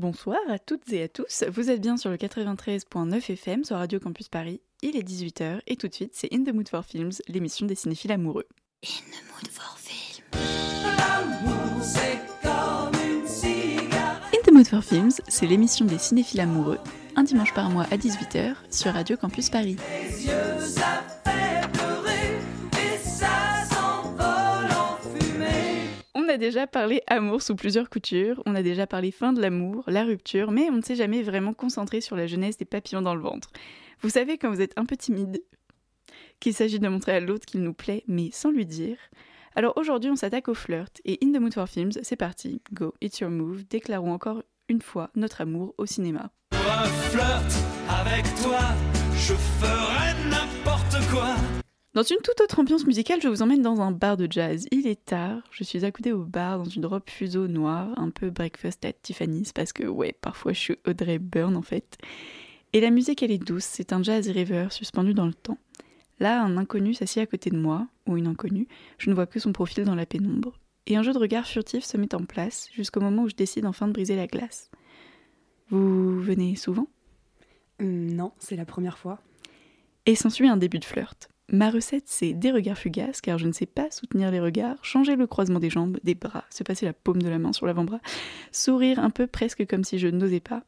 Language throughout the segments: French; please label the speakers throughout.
Speaker 1: Bonsoir à toutes et à tous, vous êtes bien sur le 93.9 FM sur Radio Campus Paris, il est 18h et tout de suite c'est In the Mood for Films, l'émission des cinéphiles amoureux.
Speaker 2: In the Mood for Films.
Speaker 1: In the Mood for Films, c'est l'émission des cinéphiles amoureux, un dimanche par mois à 18h sur Radio Campus Paris. A déjà parlé amour sous plusieurs coutures, on a déjà parlé fin de l'amour, la rupture, mais on ne s'est jamais vraiment concentré sur la jeunesse des papillons dans le ventre. Vous savez quand vous êtes un peu timide, qu'il s'agit de montrer à l'autre qu'il nous plaît, mais sans lui dire. Alors aujourd'hui on s'attaque au flirt, et In the Mood for Films, c'est parti, go, it's your move, déclarons encore une fois notre amour au cinéma. Dans une toute autre ambiance musicale, je vous emmène dans un bar de jazz. Il est tard, je suis accoudée au bar dans une robe fuseau noire, un peu breakfast at Tiffany's, parce que ouais, parfois je suis Audrey Byrne en fait. Et la musique elle est douce, c'est un jazz river suspendu dans le temps. Là, un inconnu s'assied à côté de moi, ou une inconnue, je ne vois que son profil dans la pénombre. Et un jeu de regard furtif se met en place, jusqu'au moment où je décide enfin de briser la glace. Vous venez souvent?
Speaker 3: Hum, non, c'est la première fois.
Speaker 1: Et s'ensuit un début de flirt. Ma recette, c'est des regards fugaces, car je ne sais pas soutenir les regards, changer le croisement des jambes, des bras, se passer la paume de la main sur l'avant-bras, sourire un peu presque comme si je n'osais pas.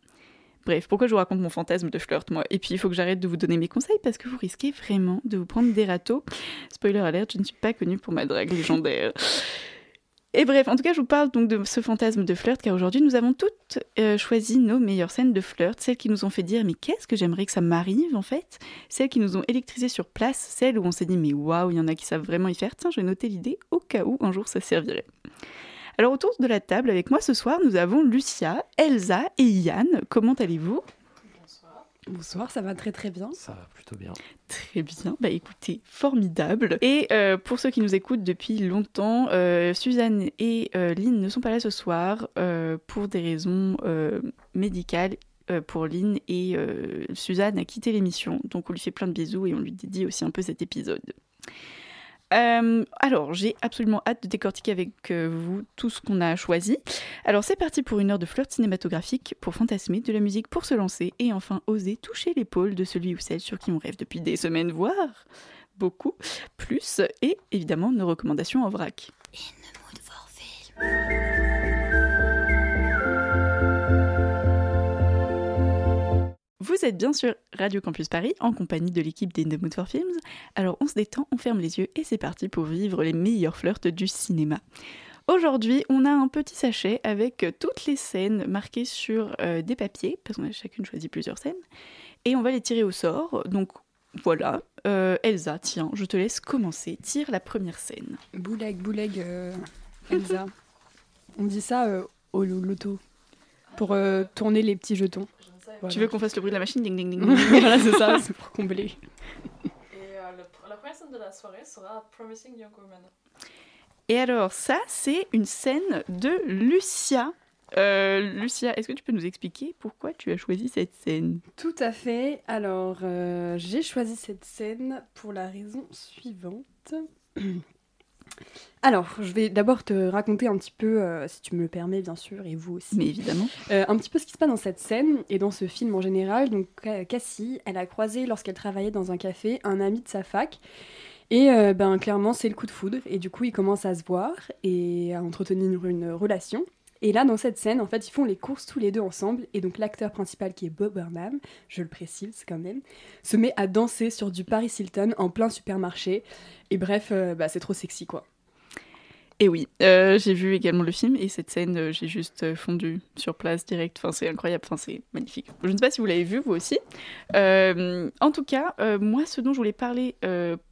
Speaker 1: Bref, pourquoi je vous raconte mon fantasme de flirt, moi? Et puis, il faut que j'arrête de vous donner mes conseils, parce que vous risquez vraiment de vous prendre des râteaux. Spoiler alert, je ne suis pas connue pour ma drague légendaire. Et bref, en tout cas, je vous parle donc de ce fantasme de flirt, car aujourd'hui, nous avons toutes euh, choisi nos meilleures scènes de flirt, celles qui nous ont fait dire mais qu'est-ce que j'aimerais que ça m'arrive en fait, celles qui nous ont électrisé sur place, celles où on s'est dit mais waouh, il y en a qui savent vraiment y faire. Tiens, j'ai noté l'idée au cas où un jour ça servirait. Alors autour de la table avec moi ce soir, nous avons Lucia, Elsa et Yann. Comment allez-vous?
Speaker 3: Bonsoir, ça va très très bien.
Speaker 4: Ça va plutôt bien.
Speaker 1: Très bien, bah écoutez, formidable. Et euh, pour ceux qui nous écoutent depuis longtemps, euh, Suzanne et euh, Lynn ne sont pas là ce soir euh, pour des raisons euh, médicales euh, pour Lynn et euh, Suzanne a quitté l'émission, donc on lui fait plein de bisous et on lui dédie aussi un peu cet épisode. Euh, alors, j'ai absolument hâte de décortiquer avec euh, vous tout ce qu'on a choisi. Alors, c'est parti pour une heure de flirt cinématographique, pour fantasmer, de la musique pour se lancer et enfin oser toucher l'épaule de celui ou celle sur qui on rêve depuis des semaines, voire beaucoup plus, et évidemment nos recommandations en vrac. Vous êtes bien sur Radio Campus Paris en compagnie de l'équipe the Mood for Films. Alors on se détend, on ferme les yeux et c'est parti pour vivre les meilleurs flirts du cinéma. Aujourd'hui, on a un petit sachet avec toutes les scènes marquées sur euh, des papiers, parce qu'on a chacune choisi plusieurs scènes, et on va les tirer au sort. Donc voilà, Euh, Elsa, tiens, je te laisse commencer. Tire la première scène.
Speaker 3: Bouleg, bouleg, euh, Elsa. On dit ça au lo- loto pour tourner les petits jetons. Voilà.
Speaker 1: Tu veux qu'on fasse le bruit de la machine Ding ding ding. ding.
Speaker 3: voilà, c'est ça, c'est pour combler.
Speaker 5: Et euh, le- la première scène de la soirée sera Promising Young Woman.
Speaker 1: Et alors, ça, c'est une scène de Lucia. Euh, Lucia, est-ce que tu peux nous expliquer pourquoi tu as choisi cette scène?
Speaker 3: Tout à fait. Alors, euh, j'ai choisi cette scène pour la raison suivante. Alors, je vais d'abord te raconter un petit peu, euh, si tu me le permets, bien sûr, et vous aussi.
Speaker 1: Mais évidemment.
Speaker 3: Euh, un petit peu ce qui se passe dans cette scène et dans ce film en général. Donc Ca- Cassie, elle a croisé lorsqu'elle travaillait dans un café un ami de sa fac. Et euh, ben clairement c'est le coup de foudre et du coup ils commencent à se voir et à entretenir une relation. Et là dans cette scène en fait ils font les courses tous les deux ensemble et donc l'acteur principal qui est Bob Burnham, je le précise quand même, se met à danser sur du Paris Hilton en plein supermarché. Et bref euh, bah, c'est trop sexy quoi.
Speaker 1: Et oui, euh, j'ai vu également le film et cette scène, euh, j'ai juste fondu sur place direct. Enfin, c'est incroyable, enfin, c'est magnifique. Je ne sais pas si vous l'avez vu, vous aussi. En tout cas, moi, ce dont je voulais parler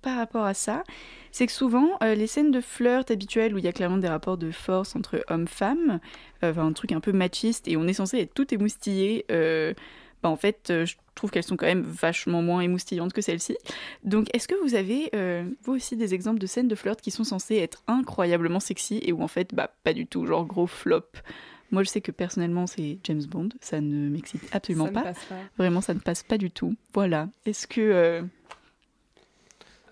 Speaker 1: par rapport à ça, c'est que souvent, euh, les scènes de flirt habituelles où il y a clairement des rapports de force entre hommes-femmes, euh, enfin, un truc un peu machiste et on est censé être tout émoustillé. euh, bah, en fait, euh, je trouve qu'elles sont quand même vachement moins émoustillantes que celles-ci. Donc, est-ce que vous avez, vous aussi, des exemples de scènes de flirt qui sont censées être incroyablement sexy et où, en fait, bah, pas du tout, genre gros flop? Moi, je sais que personnellement, c'est James Bond, ça ne m'excite absolument
Speaker 3: Ça ne
Speaker 1: pas.
Speaker 3: passe pas.
Speaker 1: Vraiment, ça ne passe pas du tout. Voilà. Est-ce que.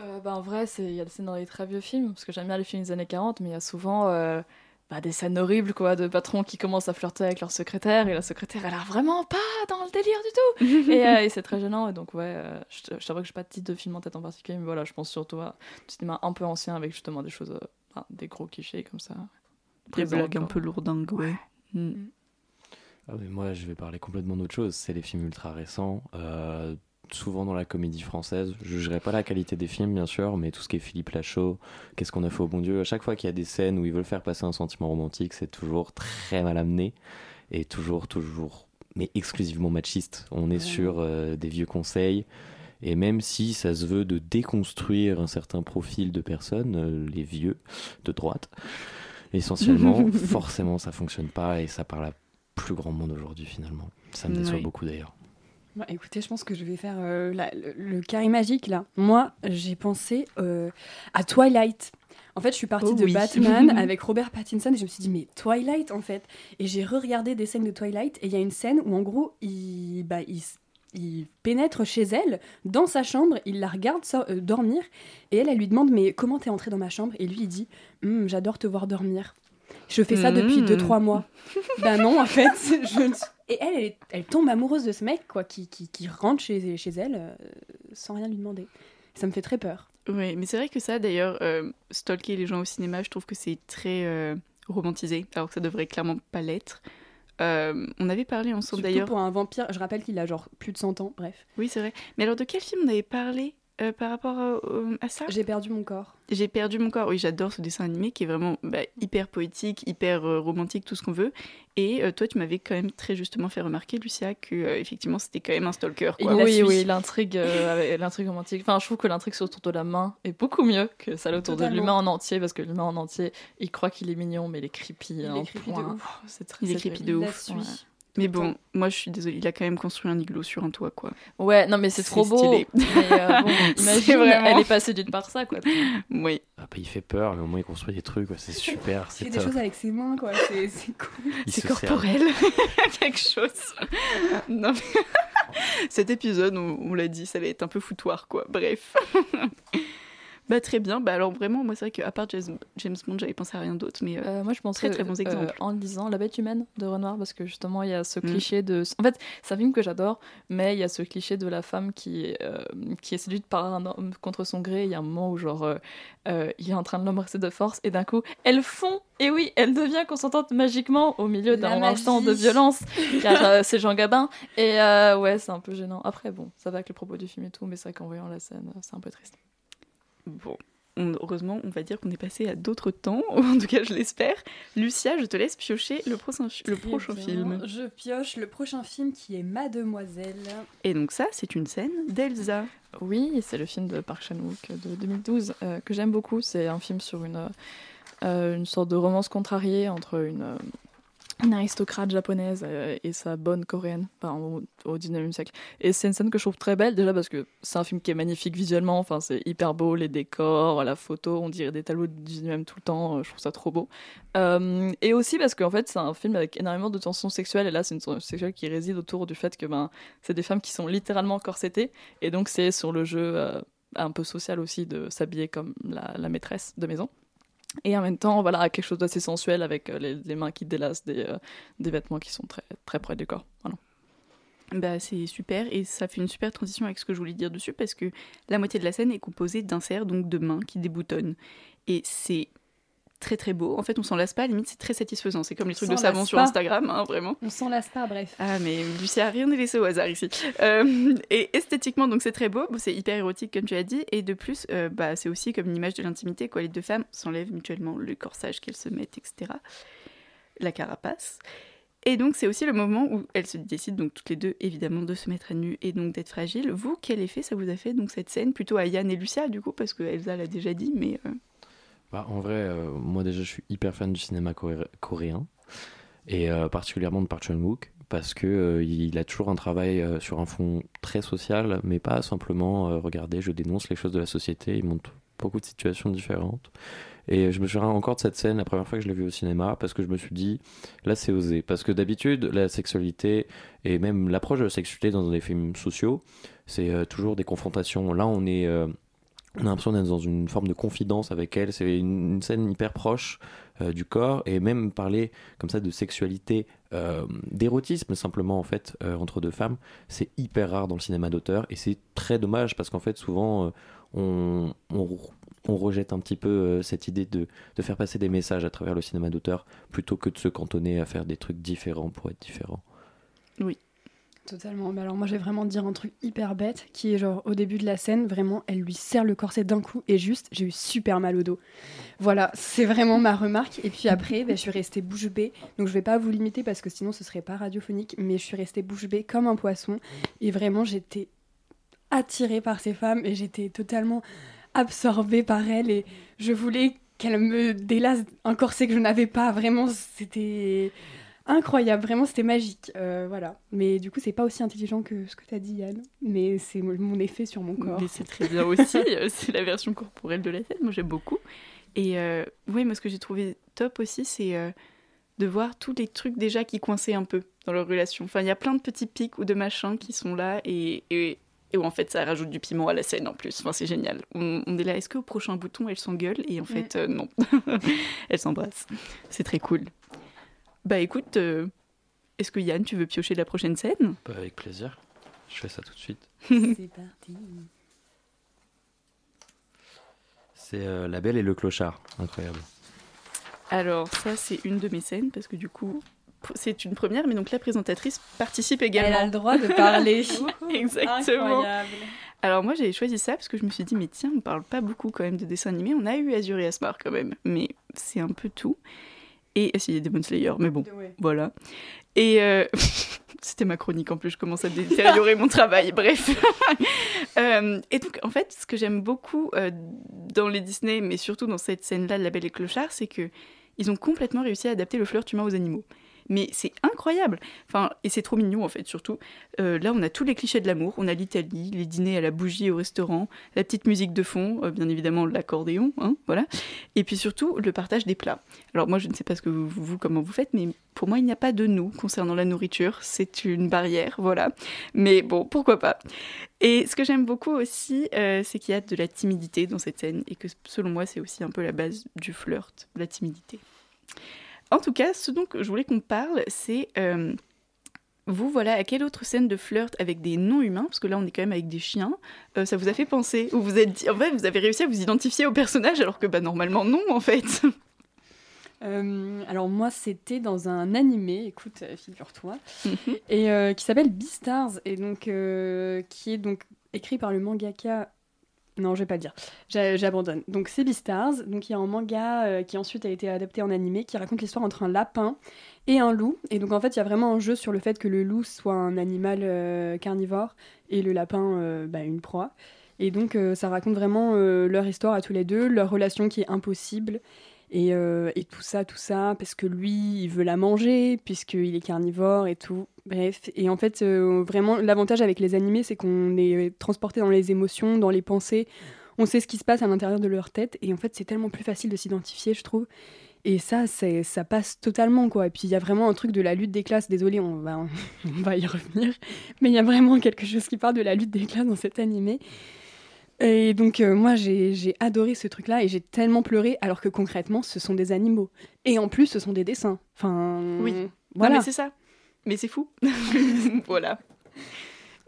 Speaker 1: Euh,
Speaker 5: bah, en vrai, c'est- il y a des scènes dans les très vieux films, parce que j'aime bien les films des années 40, mais il y a souvent euh, bah, des scènes horribles, quoi, de patrons qui commencent à flirter avec leur secrétaire et la secrétaire, elle a l'air vraiment pas dans le délire du tout. et, euh, et c'est très gênant. Et donc, ouais, euh, je, je t'avoue que j'ai pas de titre de film en tête en particulier, mais voilà, je pense surtout à du cinéma un peu ancien avec justement des choses, euh, enfin, des gros clichés comme ça.
Speaker 1: Des blagues un peu lourdingues, ouais. Mm.
Speaker 4: Ah, mais moi, je vais parler complètement d'autre chose. C'est les films ultra récents, euh, souvent dans la comédie française. Je jugerai pas la qualité des films, bien sûr, mais tout ce qui est Philippe Lachaud, Qu'est-ce qu'on a fait au bon Dieu, à chaque fois qu'il y a des scènes où ils veulent faire passer un sentiment romantique, c'est toujours très mal amené et toujours, toujours, mais exclusivement machiste. On est sur euh, des vieux conseils. Et même si ça se veut de déconstruire un certain profil de personnes, euh, les vieux de droite, essentiellement, forcément ça fonctionne pas et ça parle à plus grand monde aujourd'hui finalement. Ça me déçoit
Speaker 1: Ouais.
Speaker 4: beaucoup d'ailleurs.
Speaker 3: Bah, écoutez, je pense que je vais faire euh, la- le, le carré magique là. Moi, j'ai pensé euh, à Twilight. En fait, je suis partie
Speaker 1: Oh
Speaker 3: de
Speaker 1: oui.
Speaker 3: Batman avec Robert Pattinson et je me suis dit, mais Twilight en fait. Et j'ai re-regardé des scènes de Twilight et il y a une scène où en gros, il, bah, il, s- il pénètre chez elle, dans sa chambre, il la regarde so- euh, dormir et elle, elle lui demande, mais comment t'es entrée dans ma chambre? Et lui, il dit, Hum, j'adore te voir dormir. Je fais ça depuis
Speaker 1: Mm.
Speaker 3: 2-3 mois. bah non, en fait, je ne- Et elle, elle, tombe amoureuse de ce mec, quoi, qui, qui, qui rentre chez, chez elle euh, sans rien lui demander. Ça me fait très peur.
Speaker 1: Oui, mais c'est vrai que ça, d'ailleurs, euh, stalker les gens au cinéma, je trouve que c'est très euh, romantisé, alors que ça devrait clairement pas l'être. On avait parlé ensemble d'ailleurs.
Speaker 3: pour un vampire, je rappelle qu'il a genre plus de 100 ans, bref.
Speaker 1: Oui, c'est vrai. Mais alors, de quel film on avait parlé? Euh, par rapport à, au- à ça
Speaker 3: J'ai perdu mon corps.
Speaker 1: J'ai perdu mon corps. Oui, j'adore ce dessin animé qui est vraiment bah, hyper poétique, hyper euh, romantique, tout ce qu'on veut. Et euh, toi, tu m'avais quand même très justement fait remarquer, Lucia, que euh, effectivement, c'était quand même un stalker. Quoi.
Speaker 5: oui,
Speaker 3: suit.
Speaker 5: oui, l'intrigue, euh, romantique. Enfin, je trouve que l'intrigue autour de la main est beaucoup mieux que celle autour de l'humain en entier, parce que l'humain en entier, il croit qu'il est mignon, mais il est creepy.
Speaker 3: Il est creepy de ouf.
Speaker 5: C'est très,
Speaker 1: Il est
Speaker 5: c'est
Speaker 1: creepy de ouf.
Speaker 5: Ouais.
Speaker 1: Mais bon, moi, je suis désolée. Il a quand même construit un igloo sur un toit, quoi.
Speaker 5: Ouais, non, mais c'est trop beau.
Speaker 1: stylé.
Speaker 5: Mais euh, bon,
Speaker 1: C'est
Speaker 5: imagine,
Speaker 1: vraiment-
Speaker 5: elle est passée d'une part ça, quoi.
Speaker 1: Oui.
Speaker 4: Ah, bah, il fait peur, mais au moins il construit des trucs, quoi. c'est super.
Speaker 3: Il fait des choses avec ses mains, quoi. C'est c'est cool.
Speaker 4: Il
Speaker 1: C'est
Speaker 4: se
Speaker 1: corporel. Quelque chose. non, mais... Cet épisode, on, on l'a dit, ça allait être un peu foutoir, quoi. Bref. Bah, très bien. Bah, alors, vraiment, moi, c'est vrai qu'à part James, James Bond, j'avais pensé à rien d'autre, mais. euh,
Speaker 5: Euh, moi, je pense
Speaker 1: Très, très bons exemples.
Speaker 5: en lisant La bête humaine de Renoir, parce que justement, il y a ce
Speaker 1: Mm.
Speaker 5: cliché de. En fait, c'est un film que j'adore, mais il y a ce cliché de la femme qui, euh, qui est séduite par un homme contre son gré. Il y a un moment où, genre, euh, euh, il est en train de l'embrasser de force, et d'un coup, elle fond, et oui, elle devient consentante magiquement au milieu d'un instant de violence, car euh, c'est Jean Gabin. Et euh, ouais, c'est un peu gênant. Après, bon, ça va avec le propos du film et tout, mais c'est vrai qu'en voyant la scène, c'est un peu triste.
Speaker 1: Bon. On- heureusement, on va dire qu'on est passé à d'autres temps, en tout cas je l'espère. Lucia, je te laisse piocher le prochain, le prochain
Speaker 3: bien.
Speaker 1: film.
Speaker 3: Je pioche le prochain film qui est Mademoiselle.
Speaker 1: Et donc ça, c'est une scène d'Elsa.
Speaker 5: Oui, c'est le film de Park Chan-wook de 2012 euh, que j'aime beaucoup. C'est un film sur une, euh, une sorte de romance contrariée entre une, euh, une aristocrate japonaise euh, et sa bonne coréenne au, au 19e siècle. Et c'est une scène que je trouve très belle déjà parce que c'est un film qui est magnifique visuellement. Enfin, c'est hyper beau, les décors, la photo, on dirait des tableaux du 19e tout le temps. euh, Je trouve ça trop beau. Euh, et aussi parce qu'en fait, c'est un film avec énormément de tensions sexuelles. Et là, c'est une tension sexuelle qui réside autour du fait que ben, c'est des femmes qui sont littéralement corsetées. Et donc, c'est sur le jeu un peu social aussi de s'habiller comme la maîtresse de maison. Et en même temps, voilà, quelque chose d'assez sensuel avec euh, les, mains qui délassent des, euh, des vêtements qui sont très, très près du corps. Voilà.
Speaker 1: Bah, c'est super et ça fait une super transition avec ce que je voulais dire dessus parce que la moitié de la scène est composée d'inserts, donc de mains qui déboutonnent. Et c'est très très beau. En fait, on s'en lasse pas, à la limite, c'est très satisfaisant. C'est comme les trucs de savon sur. Instagram, hein, vraiment.
Speaker 3: On s'en lasse pas, bref.
Speaker 1: Ah, mais Lucia, rien n'est laissé au hasard ici. Euh, et esthétiquement, donc c'est très beau, Bon, c'est hyper érotique comme tu as dit, et de plus, euh, bah, c'est aussi comme une image de l'intimité, quoi. Les deux femmes s'enlèvent mutuellement le corsage qu'elles se mettent, etc. La carapace. Et donc c'est aussi le moment où elles se décident donc toutes les deux évidemment de se mettre à nu et donc d'être fragiles. Vous, quel effet ça vous a fait donc cette scène? Plutôt à Yann et Lucia du coup parce que Elsa l'a déjà dit, mais euh,
Speaker 4: Bah, en vrai, euh, moi déjà, je suis hyper fan du cinéma coré- coréen et euh, particulièrement de Park Chan-wook parce que euh, il a toujours un travail sur un fond très social, mais pas simplement regardez, je dénonce les choses de la société. Il montre beaucoup de situations différentes. Et je me souviens encore de cette scène la première fois que je l'ai vue au cinéma parce que je me suis dit là c'est osé parce que d'habitude la sexualité et même l'approche de la sexualité dans des films sociaux c'est toujours des confrontations. Là on est on a l'impression d'être dans une forme de confidence avec elle. C'est une, scène hyper proche euh, du corps et même parler comme ça de sexualité, euh, d'érotisme simplement en fait euh, entre deux femmes, c'est hyper rare dans le cinéma d'auteur et c'est très dommage parce qu'en fait souvent on, on, rejette un petit peu cette idée de, de faire passer des messages à travers le cinéma d'auteur plutôt que de se cantonner à faire des trucs différents pour être différents.
Speaker 3: Totalement. Mais alors moi, je vais vraiment dire un truc hyper bête qui est genre au début de la scène, vraiment, elle lui serre le corset d'un coup et juste, j'ai eu super mal au dos. Voilà, c'est vraiment ma remarque. Et puis après, ben, je suis restée bouche bée. Donc je vais pas vous limiter parce que sinon ce serait pas radiophonique, mais je suis restée bouche bée comme un poisson. Et vraiment, j'étais attirée par ces femmes et j'étais totalement absorbée par elles et je voulais qu'elles me délassent un corset que je n'avais pas. Vraiment, c'était incroyable, vraiment c'était magique. Euh, voilà. Mais du coup, c'est pas aussi intelligent que ce que tu as dit, Yann. Mais c'est mon effet sur mon corps.
Speaker 1: Mais c'est très bien aussi. euh, c'est la version corporelle de la scène. Moi, j'aime beaucoup. Et euh, oui, moi, ce que j'ai trouvé top aussi, c'est euh, de voir tous les trucs déjà qui coinçaient un peu dans leur relation. Enfin, il y a plein de petits pics ou de machins qui sont là et, et, et où en fait ça rajoute du piment à la scène en plus. Enfin, c'est génial. On, on est là, est-ce qu'au prochain bouton, elles s'engueulent Et en fait, non. elles s'embrassent. C'est très cool. Bah écoute, euh, est-ce que Yann, tu veux piocher la prochaine scène?
Speaker 4: Bah, avec plaisir, je fais ça tout de suite.
Speaker 3: c'est parti.
Speaker 4: C'est euh, La Belle et le Clochard, incroyable.
Speaker 1: Alors ça, c'est une de mes scènes parce que du coup, c'est une première, mais donc la présentatrice participe
Speaker 3: Elle a
Speaker 1: également.
Speaker 3: le droit de parler.
Speaker 1: Exactement.
Speaker 3: Incroyable.
Speaker 1: Alors moi j'ai choisi ça parce que je me suis dit mais tiens on parle pas beaucoup quand même de dessins animés, on a eu Azur et Asmar quand même, mais c'est un peu tout. Et a Demon Slayer, mais bon
Speaker 3: Ouais.
Speaker 1: voilà. Et euh, c'était ma chronique en plus, je commence à détériorer mon travail, bref. Euh, et donc en fait ce que j'aime beaucoup euh, dans les Disney, mais surtout dans cette scène-là de La Belle et Clochard, c'est que ils ont complètement réussi à adapter le flirt humain aux animaux. Mais c'est incroyable. Enfin, et c'est trop mignon en fait, surtout. Euh, là, on a tous les clichés de l'amour. On a l'Italie, les dîners à la bougie au restaurant, la petite musique de fond, euh, bien évidemment l'accordéon, hein, voilà. Et puis surtout le partage des plats. Alors moi, je ne sais pas ce que vous, comment vous faites, mais pour moi, il n'y a pas de nous concernant la nourriture. C'est une barrière, voilà. Mais bon, pourquoi pas. Et ce que j'aime beaucoup aussi, euh, c'est qu'il y a de la timidité dans cette scène et que selon moi, c'est aussi un peu la base du flirt, la timidité. En tout cas, ce dont je voulais qu'on parle, c'est euh, vous, voilà, à quelle autre scène de flirt avec des non-humains, parce que là on est quand même avec des chiens, euh, ça vous a fait penser? Ou vous êtes dit, en fait, vous avez réussi à vous identifier au personnage alors que bah, normalement non, en fait.
Speaker 3: Euh, alors moi c'était dans un animé, écoute, figure-toi,
Speaker 1: Mhm.
Speaker 3: et euh, qui s'appelle Beastars et donc euh, qui est donc écrit par le mangaka. Non, je vais pas dire. J'a- J'abandonne. Donc c'est Beastars. Donc il y a un manga euh, qui ensuite a été adapté en animé qui raconte l'histoire entre un lapin et un loup. Et donc en fait il y a vraiment un jeu sur le fait que le loup soit un animal euh, carnivore et le lapin euh, bah, une proie. Et donc ça raconte vraiment leur histoire à tous les deux, leur relation qui est impossible. Et, euh, et tout ça, tout ça, parce que lui, il veut la manger, puisqu'il est carnivore et tout. Bref. Et en fait, euh, vraiment, l'avantage avec les animés, c'est qu'on est transporté dans les émotions, dans les pensées. On sait ce qui se passe à l'intérieur de leur tête. Et en fait, c'est tellement plus facile de s'identifier, je trouve. Et ça, ça passe totalement, quoi. Et puis, il y a vraiment un truc de la lutte des classes. Désolée, on va, on va y revenir. Mais il y a vraiment quelque chose qui parle de la lutte des classes dans cet animé. Et donc, euh, moi, j'ai adoré ce truc-là et j'ai tellement pleuré, alors que concrètement, ce sont des animaux. Et en plus, ce sont des dessins. Enfin,
Speaker 1: Oui. Non,
Speaker 3: voilà.
Speaker 1: mais c'est ça. Mais c'est fou. voilà.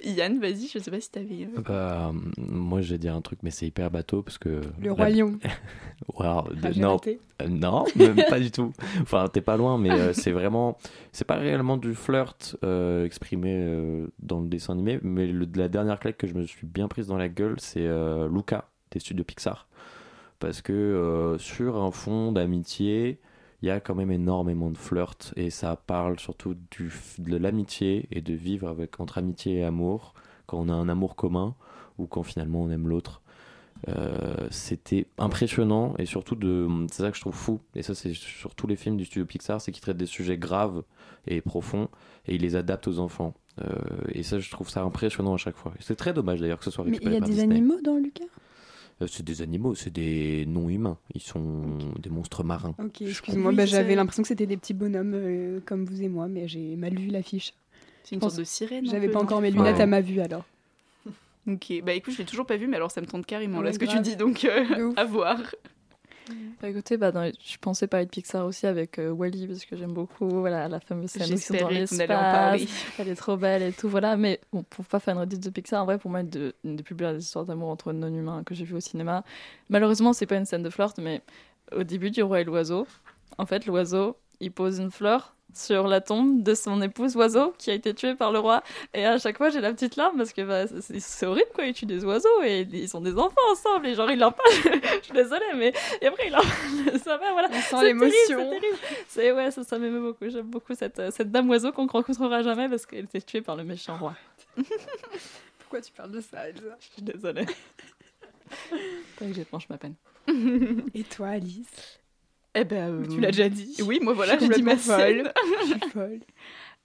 Speaker 1: Yann, vas-y, je sais pas si t'avais. euh,
Speaker 4: Bah, moi, je vais dire un truc, mais c'est hyper bateau parce que.
Speaker 3: Le roi lion.
Speaker 4: Wow, de-
Speaker 3: Ah, j'ai
Speaker 4: non. Euh, non, même pas du tout. Enfin, t'es pas loin, mais euh, c'est vraiment, c'est pas réellement du flirt euh, exprimé euh, dans le dessin animé, mais le, la dernière claque que je me suis bien prise dans la gueule, c'est euh, Luca des studios Pixar, parce que euh, sur un fond d'amitié, il y a quand même énormément de flirt et ça parle surtout du, de l'amitié et de vivre avec entre amitié et amour quand on a un amour commun ou quand finalement on aime l'autre. Euh, c'était impressionnant et surtout de c'est ça que je trouve fou et ça c'est sur tous les films du studio Pixar c'est qu'ils traitent des sujets graves et profonds et ils les adaptent aux enfants Euh, et ça je trouve ça impressionnant à chaque fois c'est très dommage d'ailleurs que ce soit
Speaker 3: Mais il
Speaker 4: récupéré
Speaker 3: y a
Speaker 4: par
Speaker 3: des
Speaker 4: Disney.
Speaker 3: animaux dans Lucas?
Speaker 4: C'est des animaux c'est des non humains ils sont des monstres marins
Speaker 3: Ok, excuse-moi, bah, j'avais
Speaker 1: c'est-
Speaker 3: l'impression que c'était des petits bonhommes euh, comme vous et moi, mais j'ai mal vu l'affiche.
Speaker 1: C'est une sorte de sirène.
Speaker 3: J'avais pas encore mes
Speaker 4: Ouais.
Speaker 3: lunettes à ma vue alors.
Speaker 1: Ok, bah écoute, je l'ai toujours pas vu, mais alors ça me tente carrément
Speaker 3: Ouais,
Speaker 1: là ce que tu dis, donc euh, à voir.
Speaker 5: Bah, écoutez, bah, dans les- je pensais parler de Pixar aussi avec euh, Wally parce que j'aime beaucoup voilà, la fameuse scène où ils sont dans l'espace. Elle est trop belle et tout, voilà. Mais bon, pour pas faire une redite de Pixar, en vrai, pour moi, de- une des plus belles histoires d'amour entre non-humains que j'ai vu au cinéma. Malheureusement, c'est pas une scène de flirt, mais au début du Roi et l'oiseau, en fait, l'oiseau, il pose une fleur sur la tombe de son épouse oiseau qui a été tuée par le roi. Et à chaque fois, j'ai la petite larme parce que bah, c'est horrible, quoi. Il tue des oiseaux et ils ont des enfants ensemble. Et genre, il en parle. Je suis désolée, mais. Et après, il en parle sa mère, voilà.
Speaker 3: On sent
Speaker 5: C'est
Speaker 3: l'émotion.
Speaker 5: C'est terrible. C'est ouais, ça, ça m'émeut beaucoup. J'aime beaucoup cette, euh, cette dame oiseau qu'on ne rencontrera jamais parce qu'elle était tuée par le méchant roi.
Speaker 3: Pourquoi tu parles de ça, Elsa?
Speaker 5: Je suis désolée. Pas que j'épanche ma peine.
Speaker 3: Et toi, Alice?
Speaker 1: Eh ben, euh,
Speaker 3: Tu l'as déjà dit.
Speaker 1: Oui, moi voilà, j'ai dit ma scène.
Speaker 3: Je suis folle.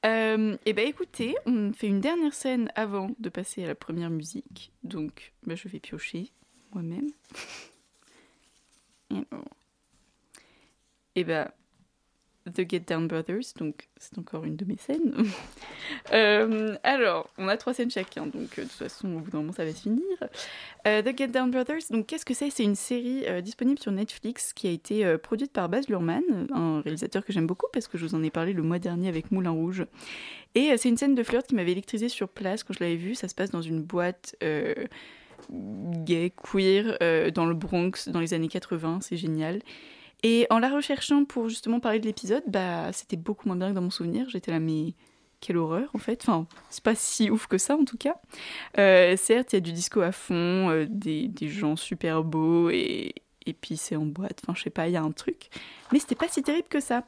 Speaker 1: Euh, et ben écoutez, on fait une dernière scène avant de passer à la première musique. Donc, ben, je vais piocher moi-même. Et. Et ben, The Get Down Brothers, donc c'est encore une de mes scènes. Euh, alors, on a trois scènes chacun, donc euh, de toute façon, au bout d'un moment, ça va se finir. Euh, The Get Down Brothers, donc qu'est-ce que c'est? C'est une série disponible sur Netflix qui a été produite par Baz Luhrmann, un réalisateur que j'aime beaucoup parce que je vous en ai parlé le mois dernier avec Moulin Rouge. Et c'est une scène de flirt qui m'avait électrisée sur place quand je l'avais vue. Ça se passe dans une boîte gay, queer, dans le Bronx, dans les années 80. C'est génial. Et en la recherchant pour justement parler de l'épisode, bah, c'était beaucoup moins bien que dans mon souvenir. J'étais là, mais quelle horreur en fait. Enfin, c'est pas si ouf que ça en tout cas. Euh, certes, il y a du disco à fond, euh, des, gens super beaux et, et puis c'est en boîte. Enfin, je sais pas, il y a un truc. Mais c'était pas si terrible que ça.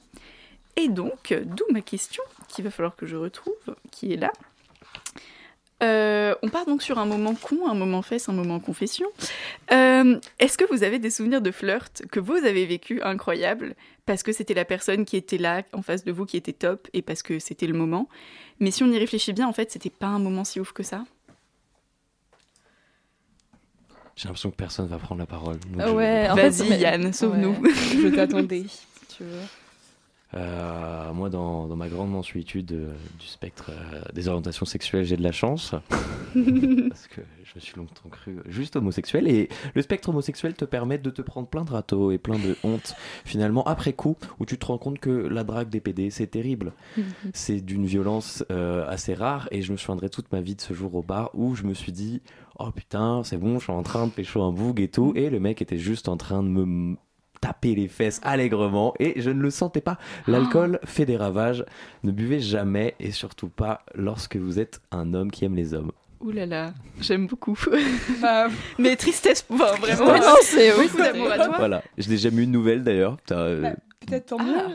Speaker 1: Et donc, d'où ma question, qu'il va falloir que je retrouve, qui est là. Euh, on part donc sur un moment con, un moment fesse, un moment confession. Euh, Est-ce que vous avez des souvenirs de flirt que vous avez vécu incroyables parce que c'était la personne qui était là en face de vous qui était top et parce que c'était le moment? Mais si on y réfléchit bien, en fait, c'était pas un moment si ouf que ça.
Speaker 4: J'ai l'impression que personne va prendre la parole.
Speaker 5: Ah
Speaker 4: je-
Speaker 5: ouais, en fait,
Speaker 1: Vas-y,
Speaker 5: mais-
Speaker 1: Yann, sauve-nous.
Speaker 5: Ouais,
Speaker 3: Je t'attendais.
Speaker 5: si tu veux.
Speaker 4: Euh, moi, dans, dans ma grande mensuétude euh, du spectre euh, des orientations sexuelles, j'ai de la chance. parce que je me suis longtemps cru juste homosexuel. Et le spectre homosexuel te permet de te prendre plein de râteaux et plein de honte, finalement, après coup, où tu te rends compte que la drague des PD, c'est terrible. c'est d'une violence assez rare. Et je me souviendrai toute ma vie de ce jour au bar où je me suis dit Oh putain, c'est bon, je suis en train de pécho un boug et tout. Et le mec était juste en train de me taper les fesses allègrement et je ne le sentais pas. L'alcool fait des ravages. Ne buvez jamais et surtout pas lorsque vous êtes un homme qui aime les hommes.
Speaker 1: Ouh là là, j'aime beaucoup.
Speaker 3: Bah,
Speaker 1: Mais tristesse, enfin, vraiment.
Speaker 5: Ouais, non, c'est.
Speaker 1: Beaucoup d'amour à toi.
Speaker 4: Voilà, je n'ai jamais eu de nouvelles d'ailleurs. Euh,
Speaker 3: Bah, Peut-être tant mieux.
Speaker 1: Ah.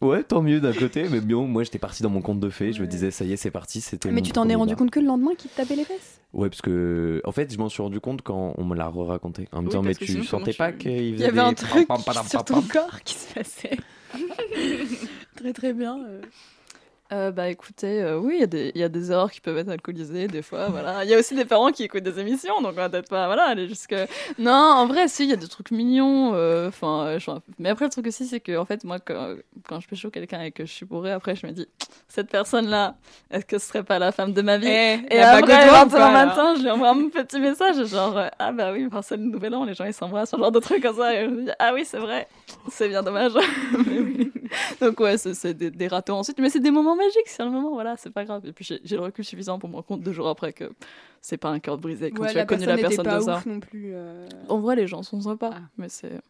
Speaker 4: Ouais, tant mieux d'un côté, mais bien, moi j'étais parti dans mon conte de fées. Je me disais, ça y est, c'est parti. C'était
Speaker 3: Mais
Speaker 4: mon
Speaker 3: tu t'en es rendu
Speaker 4: bar.
Speaker 3: compte que le lendemain qu'il te tapait les fesses?
Speaker 4: Ouais, parce que en fait, je m'en suis rendu compte quand on me l'a re-raconté. En me
Speaker 1: Oui,
Speaker 4: disant, mais tu
Speaker 1: sinon,
Speaker 4: sentais pas qu'il
Speaker 3: Il y avait
Speaker 4: des
Speaker 3: un truc
Speaker 4: pam, pam, pam,
Speaker 3: sur ton corps qui se passait. très très bien. euh.
Speaker 5: Euh, bah écoutez, euh, oui, il y a des- il y, a des erreurs qui peuvent être alcoolisées des fois, voilà. Il y a aussi des parents qui écoutent des émissions, donc on va peut-être pas, voilà, aller jusque... Non, en vrai, si, il y a des trucs mignons, euh, enfin, euh, peu- mais après le truc aussi, c'est que, en fait, moi, quand, quand je pécho quelqu'un et que je suis bourrée, après, je me dis, cette personne-là, est-ce que ce serait pas la femme de ma vie?
Speaker 3: Eh,
Speaker 5: Et après,
Speaker 3: au doigt ou
Speaker 5: 21
Speaker 3: pas, là
Speaker 5: matin, je lui envoie un petit message, genre, ah bah oui, c'est le nouvel an, les gens ils s'embrassent, ce genre de trucs comme ça. Et je me dis, ah oui, c'est vrai, c'est bien dommage. Mais oui. Donc ouais, c'est c'est des, des râteaux ensuite, mais c'est des moments magiques, c'est le moment, voilà, c'est pas grave. Et puis j'ai le recul suffisant pour me rendre compte deux jours après que c'est pas un cœur brisé quand
Speaker 3: Ouais,
Speaker 5: tu as connu la personne
Speaker 3: pas
Speaker 5: de ça.
Speaker 3: non plus. euh.
Speaker 5: En vrai, les gens sont sympas,
Speaker 3: Ah.
Speaker 5: mais c'est.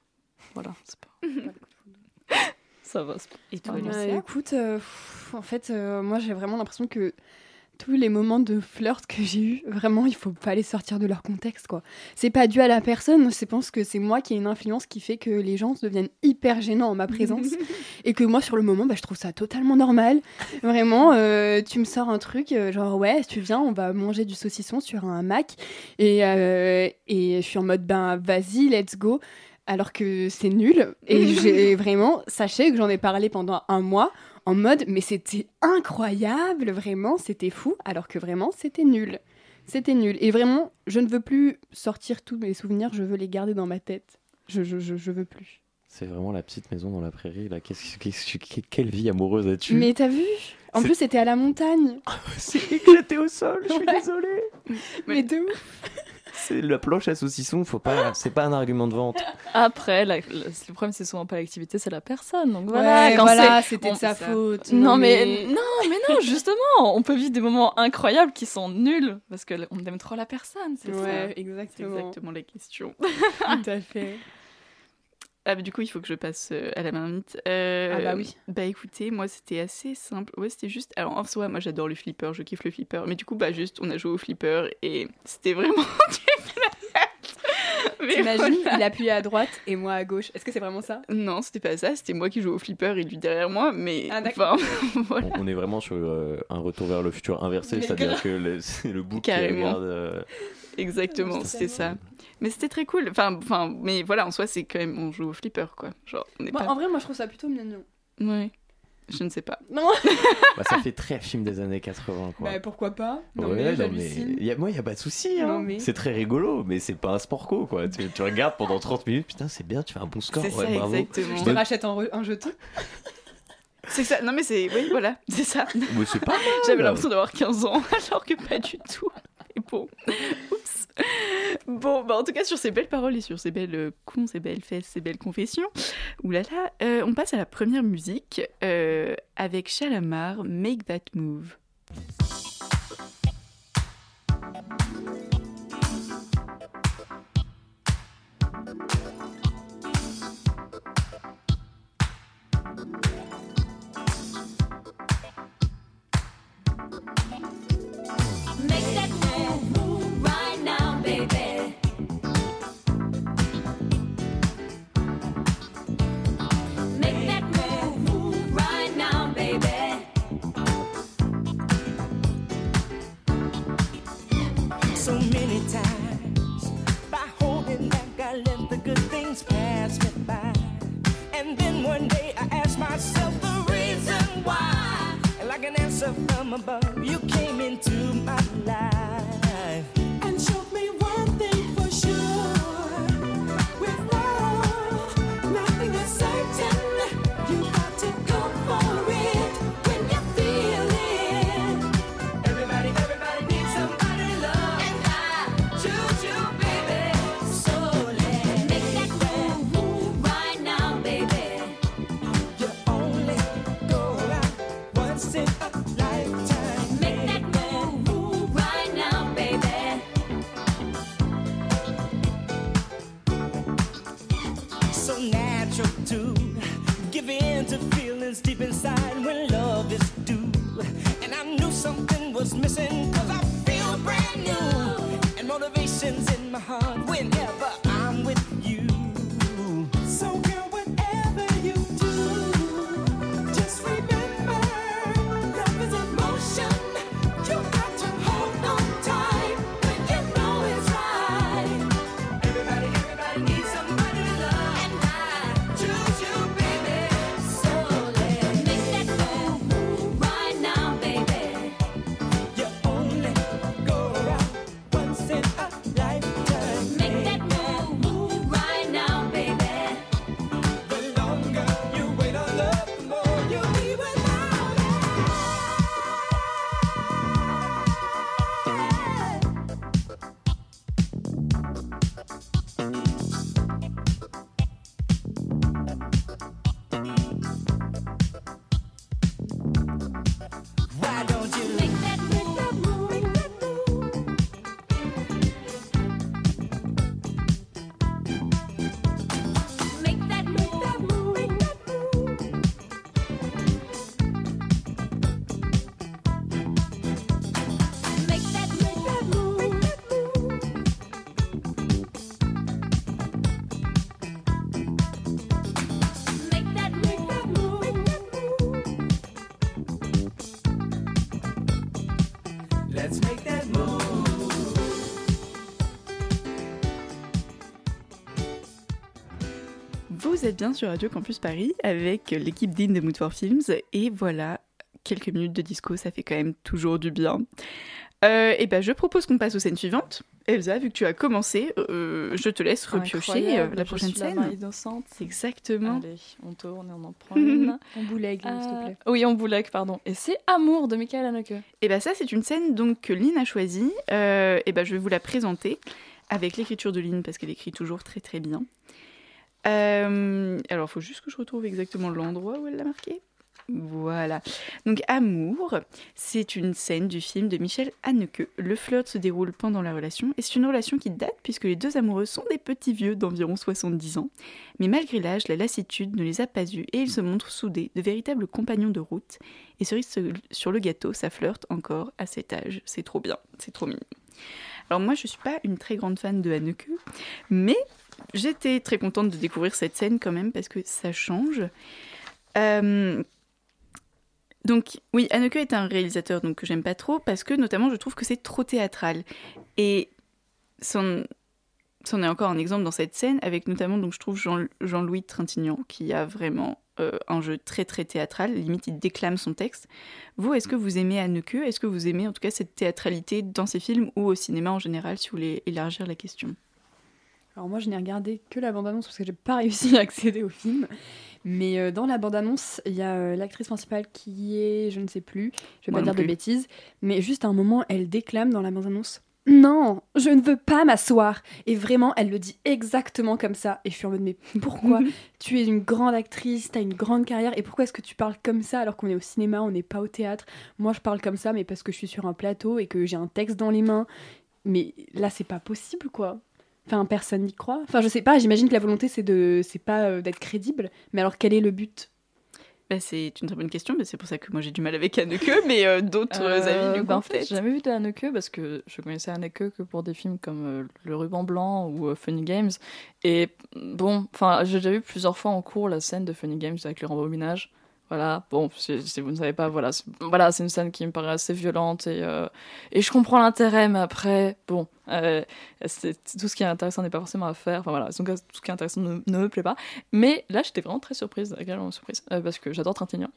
Speaker 5: Voilà, c'est pas. ça va, c'est pas.
Speaker 1: Et toi,
Speaker 5: Ouais,
Speaker 3: Bah,
Speaker 1: Lucia?
Speaker 3: écoute, euh, pff, en fait, euh, moi j'ai vraiment l'impression que tous les moments de flirt que j'ai eu, vraiment, il faut pas les sortir de leur contexte, quoi. C'est pas dû à la personne, je pense que c'est moi qui ai une influence qui fait que les gens deviennent hyper gênants en ma présence et que moi sur le moment, bah, je trouve ça totalement normal. Vraiment, euh, tu me sors un truc, euh, genre ouais, tu viens, on va manger du saucisson sur un Mac et, euh, et je suis en mode ben vas-y, let's go. Alors que c'est nul. Et j'ai vraiment, sachez que j'en ai parlé pendant un mois en mode, mais c'était incroyable, vraiment, c'était fou. Alors que vraiment, c'était nul. C'était nul. Et vraiment, je ne veux plus sortir tous mes souvenirs, je veux les garder dans ma tête. Je, je, je, je veux plus.
Speaker 4: C'est vraiment la petite maison dans la prairie. Là, qu'est-ce, qu'est-ce- que- quelle vie amoureuse as-tu?
Speaker 3: Mais t'as vu? En
Speaker 4: C'est-
Speaker 3: plus, c'était à la montagne.
Speaker 4: C'est éclaté au sol, je suis
Speaker 3: Ouais.
Speaker 4: désolé.
Speaker 3: Mais de ouf.
Speaker 4: C'est la planche à saucisson, faut pas, c'est pas un argument de vente.
Speaker 5: Après, la- le le problème, c'est souvent pas l'activité, c'est la personne. Donc voilà,
Speaker 3: Ouais,
Speaker 5: quand
Speaker 3: voilà,
Speaker 5: c'est-
Speaker 3: c'était
Speaker 5: on-
Speaker 3: de sa
Speaker 1: ça.
Speaker 3: faute.
Speaker 5: Non mais... non mais non justement on peut vivre des moments incroyables qui sont nuls parce que on aime trop la personne c'est
Speaker 3: Ouais,
Speaker 5: ça
Speaker 1: C'est
Speaker 3: exactement.
Speaker 1: exactement la question.
Speaker 3: Tout à fait.
Speaker 1: Ah, bah, du coup, il faut que je passe euh, à la marmite. Euh,
Speaker 3: Ah bah oui.
Speaker 1: Bah écoutez, moi c'était assez simple. Ouais, c'était juste. Alors en soi, moi j'adore le flipper, je kiffe le flipper. Mais du coup, bah juste, on a joué au flipper et c'était vraiment du
Speaker 3: T'imagines,
Speaker 1: voilà.
Speaker 3: il appuyait à droite et moi à gauche. Est-ce que c'est vraiment ça?
Speaker 1: Non, c'était pas ça, c'était moi qui jouais au flipper et lui derrière moi. Mais
Speaker 3: Ah, d'accord.
Speaker 1: enfin, voilà.
Speaker 4: On, on est vraiment sur euh, un retour vers le futur inversé, c'est-à-dire que le- c'est le bouc qui regarde. euh,
Speaker 1: Exactement, c'était ça. Mais c'était très cool. Enfin, enfin, mais voilà, en soi, c'est quand même, on joue au flipper, quoi. Genre, on est
Speaker 3: Moi,
Speaker 1: pas.
Speaker 3: En vrai, moi je trouve ça plutôt mignon.
Speaker 1: Ouais. Je ne sais pas.
Speaker 3: Non
Speaker 4: bah, ça fait très film des années 80, quoi.
Speaker 3: Bah pourquoi pas? Non
Speaker 4: ouais,
Speaker 3: mais
Speaker 4: non, mais y a, moi, il a pas de souci. Hein.
Speaker 3: Mais-
Speaker 4: C'est très rigolo, mais c'est pas un sport co, quoi. Tu, tu regardes pendant 30 minutes, putain, c'est bien, tu fais un bon score.
Speaker 1: C'est
Speaker 4: ouais,
Speaker 1: ça,
Speaker 4: bravo.
Speaker 1: exactement.
Speaker 3: Je te rachète un, re- un jeton?
Speaker 1: C'est ça. Non, mais c'est. Oui, voilà, c'est ça.
Speaker 4: Mais c'est pas.
Speaker 1: J'avais l'impression d'avoir 15 ans, alors que pas du tout. Et bon. Bon, bah en tout cas, sur ces belles paroles et sur ces belles euh, cons, ces belles fesses, ces belles confessions, oulala, euh, on passe à la première musique euh, avec Chalamar, Make That Move.
Speaker 2: Make that move
Speaker 6: things me by. And then one day I asked myself the reason why. And an answer from above, you came into my life.
Speaker 1: Vous êtes bien sur Radio Campus Paris avec l'équipe d'In de Mood for Films et voilà, quelques minutes de disco, ça fait quand même toujours du bien. Euh, et ben, je propose qu'on passe aux scènes suivantes. Elsa, vu que tu as commencé, euh, je te laisse repiocher euh, la
Speaker 5: je
Speaker 1: prochaine
Speaker 5: suis la main
Speaker 1: scène.
Speaker 5: innocente.
Speaker 1: Exactement.
Speaker 5: Allez, on tourne et on en prend une.
Speaker 3: On boulègue, s'il te
Speaker 5: Euh,
Speaker 3: plaît.
Speaker 5: oui, on boulègue, pardon. Et c'est Amour de Michael Haneke.
Speaker 1: Et ben ça, c'est une scène donc que Lynn a choisie. Euh, et ben je vais vous la présenter avec l'écriture de Lynn parce qu'elle écrit toujours très très bien. Euh, alors, il faut juste que je retrouve exactement l'endroit où elle l'a marqué. Voilà. Donc, Amour, c'est une scène du film de Michel Haneke. Le flirt se déroule pendant la relation et c'est une relation qui date puisque les deux amoureux sont des petits vieux d'environ 70 ans. Mais malgré l'âge, la lassitude ne les a pas eus et ils se montrent soudés, de véritables compagnons de route. Et cerise sur- le gâteau, ça flirte encore à cet âge. C'est trop bien, c'est trop mignon. Alors moi, je suis pas une très grande fan de Haneke, mais j'étais très contente de découvrir cette scène quand même parce que ça change. Euh, Donc oui, Haneke est un réalisateur donc, que j'aime pas trop parce que notamment je trouve que c'est trop théâtral. Et c'en est encore un exemple dans cette scène avec notamment donc je trouve Jean- Jean-Louis Trintignant qui a vraiment euh, un jeu très très théâtral, limite il déclame son texte. Vous, est-ce que vous aimez Haneke? Est-ce que vous aimez en tout cas cette théâtralité dans ses films ou au cinéma en général si vous voulez élargir la question?
Speaker 3: Alors moi, je n'ai regardé que la bande-annonce parce que j'ai pas réussi à accéder au film. Mais euh, dans la bande-annonce, il y a euh, l'actrice principale qui est, je ne sais plus, je vais
Speaker 1: Moi
Speaker 3: pas dire de bêtises, mais juste à un moment, elle déclame dans la bande-annonce Non, je ne veux pas m'asseoir. Et vraiment, elle le dit exactement comme ça. Et je suis en mode Mais pourquoi Tu es une grande actrice, tu as une grande carrière, et pourquoi est-ce que tu parles comme ça alors qu'on est au cinéma, on n'est pas au théâtre? Moi, je parle comme ça, mais parce que je suis sur un plateau et que j'ai un texte dans les mains. Mais là, c'est pas possible, quoi. Enfin, personne n'y croit. Enfin, je sais pas, j'imagine que la volonté, c'est de, c'est pas euh, d'être crédible. Mais alors, quel est le but?
Speaker 1: Bah, C'est une très bonne question, mais c'est pour ça que moi j'ai du mal avec Haneke, mais euh, d'autres
Speaker 5: Euh,
Speaker 1: avis du coup
Speaker 5: bah, en fait, j'ai jamais vu de Haneke parce que je connaissais Haneke que pour des films comme euh, Le Ruban Blanc ou euh, Funny Games. Et bon, enfin, j'ai déjà vu plusieurs fois en cours la scène de Funny Games avec le rembobinage. Voilà, bon, si, vous ne savez pas, voilà, c'est, une scène qui me paraît assez violente et, euh, et je comprends l'intérêt, mais après, bon, euh, tout ce qui est intéressant n'est pas forcément à faire. Enfin voilà, donc, tout ce qui est intéressant ne, me plaît pas. Mais là, j'étais vraiment très surprise, agréablement surprise, euh, parce que j'adore Trintignant.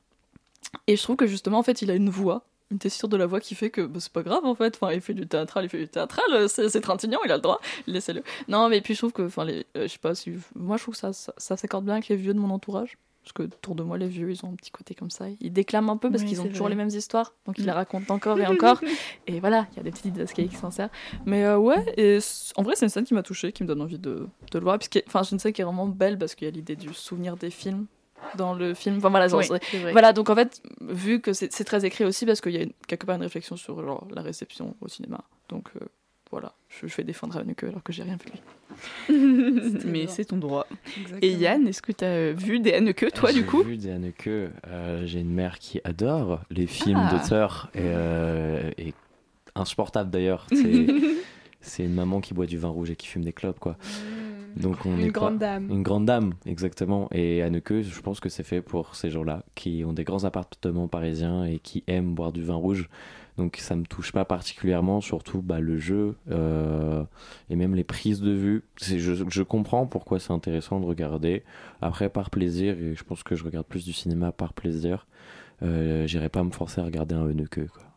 Speaker 5: Et je trouve que justement, en fait, il a une voix, une tessiture de la voix qui fait que bah, c'est pas grave en fait. Enfin, il fait du théâtral, il fait du théâtral, c'est, Trintignant, il a le droit, laissez-le. Non, mais puis je trouve que, enfin, je sais pas si. Moi, je trouve que ça, ça s'accorde bien avec les vieux de mon entourage. Parce que autour de moi, les vieux, ils ont un petit côté comme ça. Ils déclament un peu parce
Speaker 1: Oui,
Speaker 5: qu'ils ont toujours
Speaker 1: vrai.
Speaker 5: les mêmes histoires. Donc ils
Speaker 1: Mm.
Speaker 5: les racontent encore et encore. et voilà, il y a des petites didascalies qui s'en servent. Mais euh, ouais, et en vrai, c'est une scène qui m'a touchée, qui me donne envie de, de le voir. Puisque, enfin, c'est une scène qui est vraiment belle parce qu'il y a l'idée du souvenir des films dans le film. Enfin voilà,
Speaker 1: Oui,
Speaker 5: voilà, donc en fait, vu que c'est c'est très écrit aussi, parce qu'il y a une- quelque part une réflexion sur genre, la réception au cinéma. Donc euh, voilà, je, je vais défendre Haneke alors que j'ai rien vu de lui.
Speaker 1: mais c'est ton droit. Et Yann, est-ce que tu as vu des Haneke, toi, du
Speaker 4: J'ai
Speaker 1: coup
Speaker 4: vu des Haneke. Euh, J'ai une mère qui adore les films
Speaker 1: Ah.
Speaker 4: d'auteur et, euh, et insupportable d'ailleurs. C'est c'est une maman qui boit du vin rouge et qui fume des clopes quoi. Donc on
Speaker 3: Une
Speaker 4: est
Speaker 3: grande
Speaker 4: pas...
Speaker 3: dame.
Speaker 4: Une grande dame, exactement. Et Haneke, je pense que c'est fait pour ces gens-là qui ont des grands appartements parisiens et qui aiment boire du vin rouge. Donc ça me touche pas particulièrement, surtout bah, le jeu euh, et même les prises de vue. Je comprends pourquoi c'est intéressant de regarder. Après, par plaisir, et je pense que je regarde plus du cinéma par plaisir, euh, j'irai pas me forcer à regarder un Haneke. Quoi.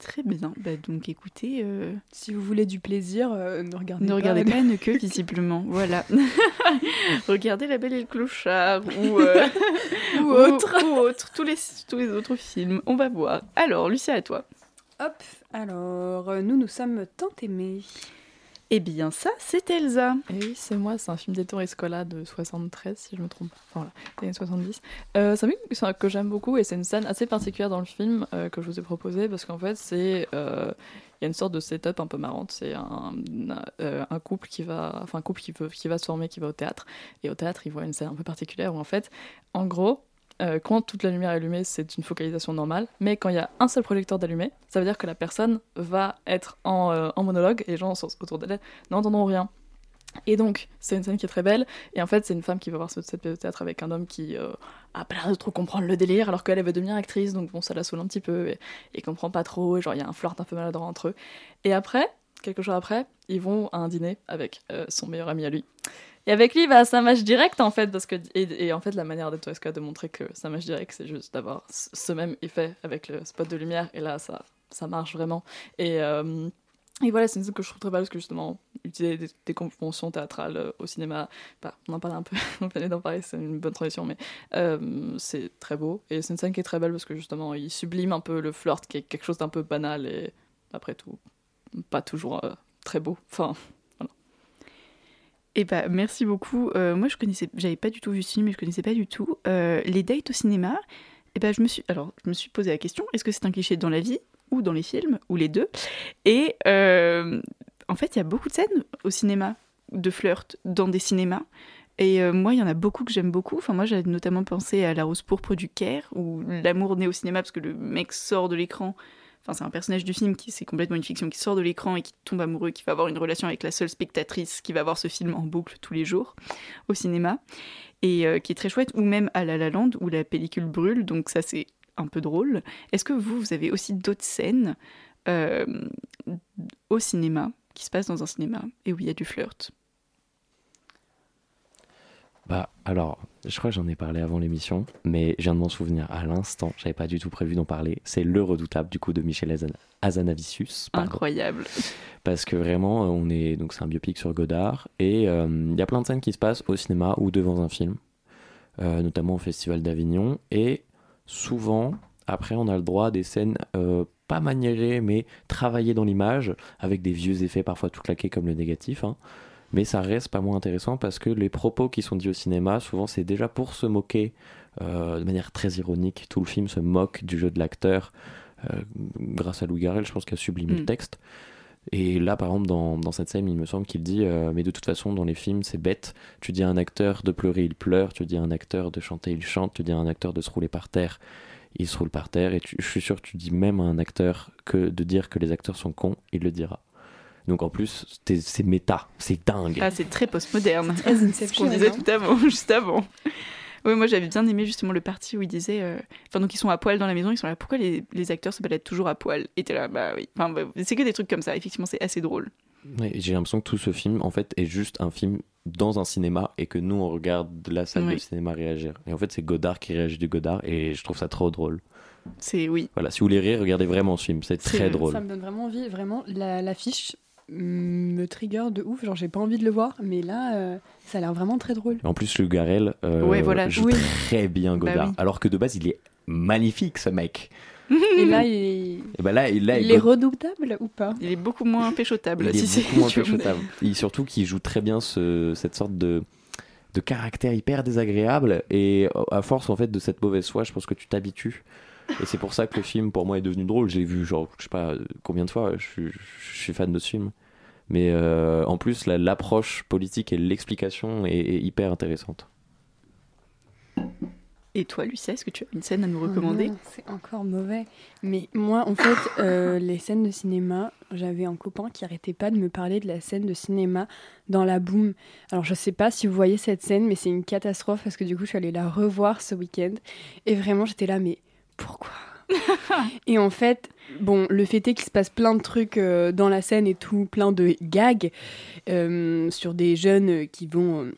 Speaker 1: Très bien. Bah, donc écoutez, euh,
Speaker 3: Si vous voulez du plaisir, euh, ne regardez
Speaker 1: ne
Speaker 3: pas.
Speaker 1: regardez pas Haneke, visiblement. Voilà. regardez La Belle et le Clochard ou, euh,
Speaker 3: Ou autre.
Speaker 1: Ou, autre. Tous les, tous les autres films. On va voir. Alors, Lucia, à toi.
Speaker 3: Hop, alors, nous, nous sommes tant aimés.
Speaker 1: Eh bien, ça, c'est Elsa.
Speaker 5: Et oui, c'est moi, c'est un film d'Ettore Scola de 73, si je me trompe pas. Enfin voilà, des années 70. Euh, c'est un film que- j'aime beaucoup et c'est une scène assez particulière dans le film euh, que je vous ai proposé parce qu'en fait, c'est. euh, Il y a une sorte de setup un peu marrante. C'est un, un couple qui va. Enfin, un couple qui, veut, qui va se former, qui va au théâtre. Et au théâtre, ils voient une scène un peu particulière où en fait, en gros, euh, quand toute la lumière est allumée, c'est une focalisation normale. Mais quand il y a un seul projecteur d'allumé, ça veut dire que la personne va être en, euh, monologue et les gens autour d'elle n'entendront rien. Et donc, c'est une scène qui est très belle. Et en fait, c'est une femme qui va voir ce- cette pièce de théâtre avec un homme qui euh, a pas l'air de trop comprendre le délire, alors qu'elle elle veut devenir actrice. Donc, bon, ça la saoule un petit peu. Et il comprend pas trop. Et genre, il y a un flirt un peu maladroit entre eux. Et après, quelques jours après, ils vont à un dîner avec son meilleur ami à lui. Et avec lui, bah, ça match direct en fait, parce que et, en fait la manière de Tosca de montrer que ça match direct, c'est juste d'avoir ce même effet avec le spot de lumière. Et là, ça, ça marche vraiment. Et, euh, et voilà, c'est une scène que je trouve très belle parce que justement, utiliser des, des conventions théâtrales euh, au cinéma, bah, on en parlait un peu, on venait d'en parler, c'est une bonne transition, mais euh, c'est très beau. Et c'est une scène qui est très belle parce que justement, il sublime un peu le flirt qui est quelque chose d'un peu banal et après tout, pas toujours très beau. Enfin,
Speaker 1: Et bah merci beaucoup. Euh, moi je connaissais, j'avais pas du tout vu ce film, mais je connaissais pas du tout Euh, les dates au cinéma. Et ben je me suis, alors je me suis posé la question est-ce que c'est un cliché dans la vie ou dans les films ou les deux? Et euh, en fait il y a beaucoup de scènes au cinéma de flirt dans des cinémas. Et moi, il y en a beaucoup que j'aime beaucoup. Enfin, moi, j'avais notamment pensé à La Rose pourpre du Caire, où l'amour naît au cinéma parce que le mec sort de l'écran. Enfin, c'est un personnage du film qui c'est complètement une fiction qui sort de l'écran et qui tombe amoureux, qui va avoir une relation avec la seule spectatrice qui va voir ce film en boucle tous les jours au cinéma et euh, qui est très chouette. Ou même à La La Land où la pellicule brûle, donc ça c'est un peu drôle. Est-ce que vous, vous avez aussi d'autres scènes euh, au cinéma qui se passent dans un cinéma et où il y a du flirt?
Speaker 4: Bah, alors, je crois que j'en ai parlé avant l'émission, mais je viens de m'en souvenir à l'instant, j'avais pas du tout prévu d'en parler. C'est Le Redoutable, du coup, de Michel Hazanavicius. pardon.
Speaker 1: Incroyable.
Speaker 4: Parce que vraiment, euh, on est. Donc, c'est un biopic sur Godard, et euh, il y a plein de scènes qui se passent au cinéma ou devant un film, euh, notamment au Festival d'Avignon, et souvent, après, on a le droit à des scènes. euh, pas maniérées, mais travaillées dans l'image, avec des vieux effets parfois tout claqués comme le négatif. hein. Mais ça reste pas moins intéressant parce que les propos qui sont dits au cinéma, souvent c'est déjà pour se moquer euh, de manière très ironique. Tout le film se moque du jeu de l'acteur euh, grâce à Louis Garrel, je pense qu'il a sublimé le
Speaker 1: Mm.
Speaker 4: texte. Et là, par exemple, dans, dans cette scène, il me semble qu'il dit euh, Mais de toute façon, dans les films, c'est bête. Tu dis à un acteur de pleurer, il pleure. Tu dis à un acteur de chanter, il chante. Tu dis à un acteur de se rouler par terre, il se roule par terre. Et tu- je suis sûr que tu dis même à un acteur que de dire que les acteurs sont cons, il le dira. Donc en plus, c'est méta, c'est dingue.
Speaker 1: Ah, c'est très postmoderne. C'est ce qu'on disait tout avant, juste avant. Oui, moi j'avais bien aimé justement le parti où il disait. euh, Enfin, donc ils sont à poil dans la maison, ils sont là. Pourquoi les, les acteurs se baladent toujours à poil? Et t'es là, bah oui. Enfin, bah, c'est que des trucs comme ça. Effectivement, c'est assez drôle.
Speaker 4: Ouais, J'ai l'impression que tout ce film, en fait, est juste un film dans un cinéma et que nous, on regarde la salle de
Speaker 1: Oui.
Speaker 4: cinéma réagir. Et en fait, c'est Godard qui réagit du Godard et je trouve ça trop drôle.
Speaker 1: C'est oui.
Speaker 4: Voilà, si vous voulez rire, regardez vraiment ce film, c'est très drôle.
Speaker 3: Ça me donne vraiment envie. Vraiment, la- l'affiche me trigger de ouf. Genre, j'ai pas envie de le voir, mais là, euh, ça a l'air vraiment très drôle.
Speaker 4: En plus, le Garel euh,
Speaker 1: Ouais, voilà.
Speaker 4: joue
Speaker 3: Oui.
Speaker 4: très bien
Speaker 1: Bah
Speaker 4: Godard.
Speaker 1: oui.
Speaker 4: Alors que de base, il est magnifique, ce mec.
Speaker 3: Et là, il,
Speaker 4: Et là, il, là,
Speaker 3: il est
Speaker 4: God-
Speaker 3: redoutable ou pas?
Speaker 1: Il est beaucoup moins péchotable.
Speaker 4: il est
Speaker 1: si
Speaker 4: beaucoup moins péchotable. Et surtout qu'il joue très bien ce- cette sorte de, de caractère hyper désagréable. Et à force en fait de cette mauvaise foi, je pense que tu t'habitues. Et c'est pour ça que le film, pour moi, est devenu drôle. J'ai vu, genre, je sais pas combien de fois, je suis, je suis fan de ce film. Mais euh, en plus, la- l'approche politique et l'explication est, est hyper intéressante.
Speaker 1: Et toi, Lucia, est-ce que tu as une scène à nous recommander
Speaker 3: Oh C'est encore mauvais. Mais moi, en fait, euh, les scènes de cinéma, j'avais un copain qui arrêtait pas de me parler de la scène de cinéma dans la boom. Alors, je sais pas si vous voyez cette scène, mais c'est une catastrophe parce que du coup, je suis allée la revoir ce week-end. Et vraiment, j'étais là, mais pourquoi Et en fait, bon, le fait est qu'il se passe plein de trucs euh, dans la scène et tout, plein de gags euh, sur des jeunes qui vont.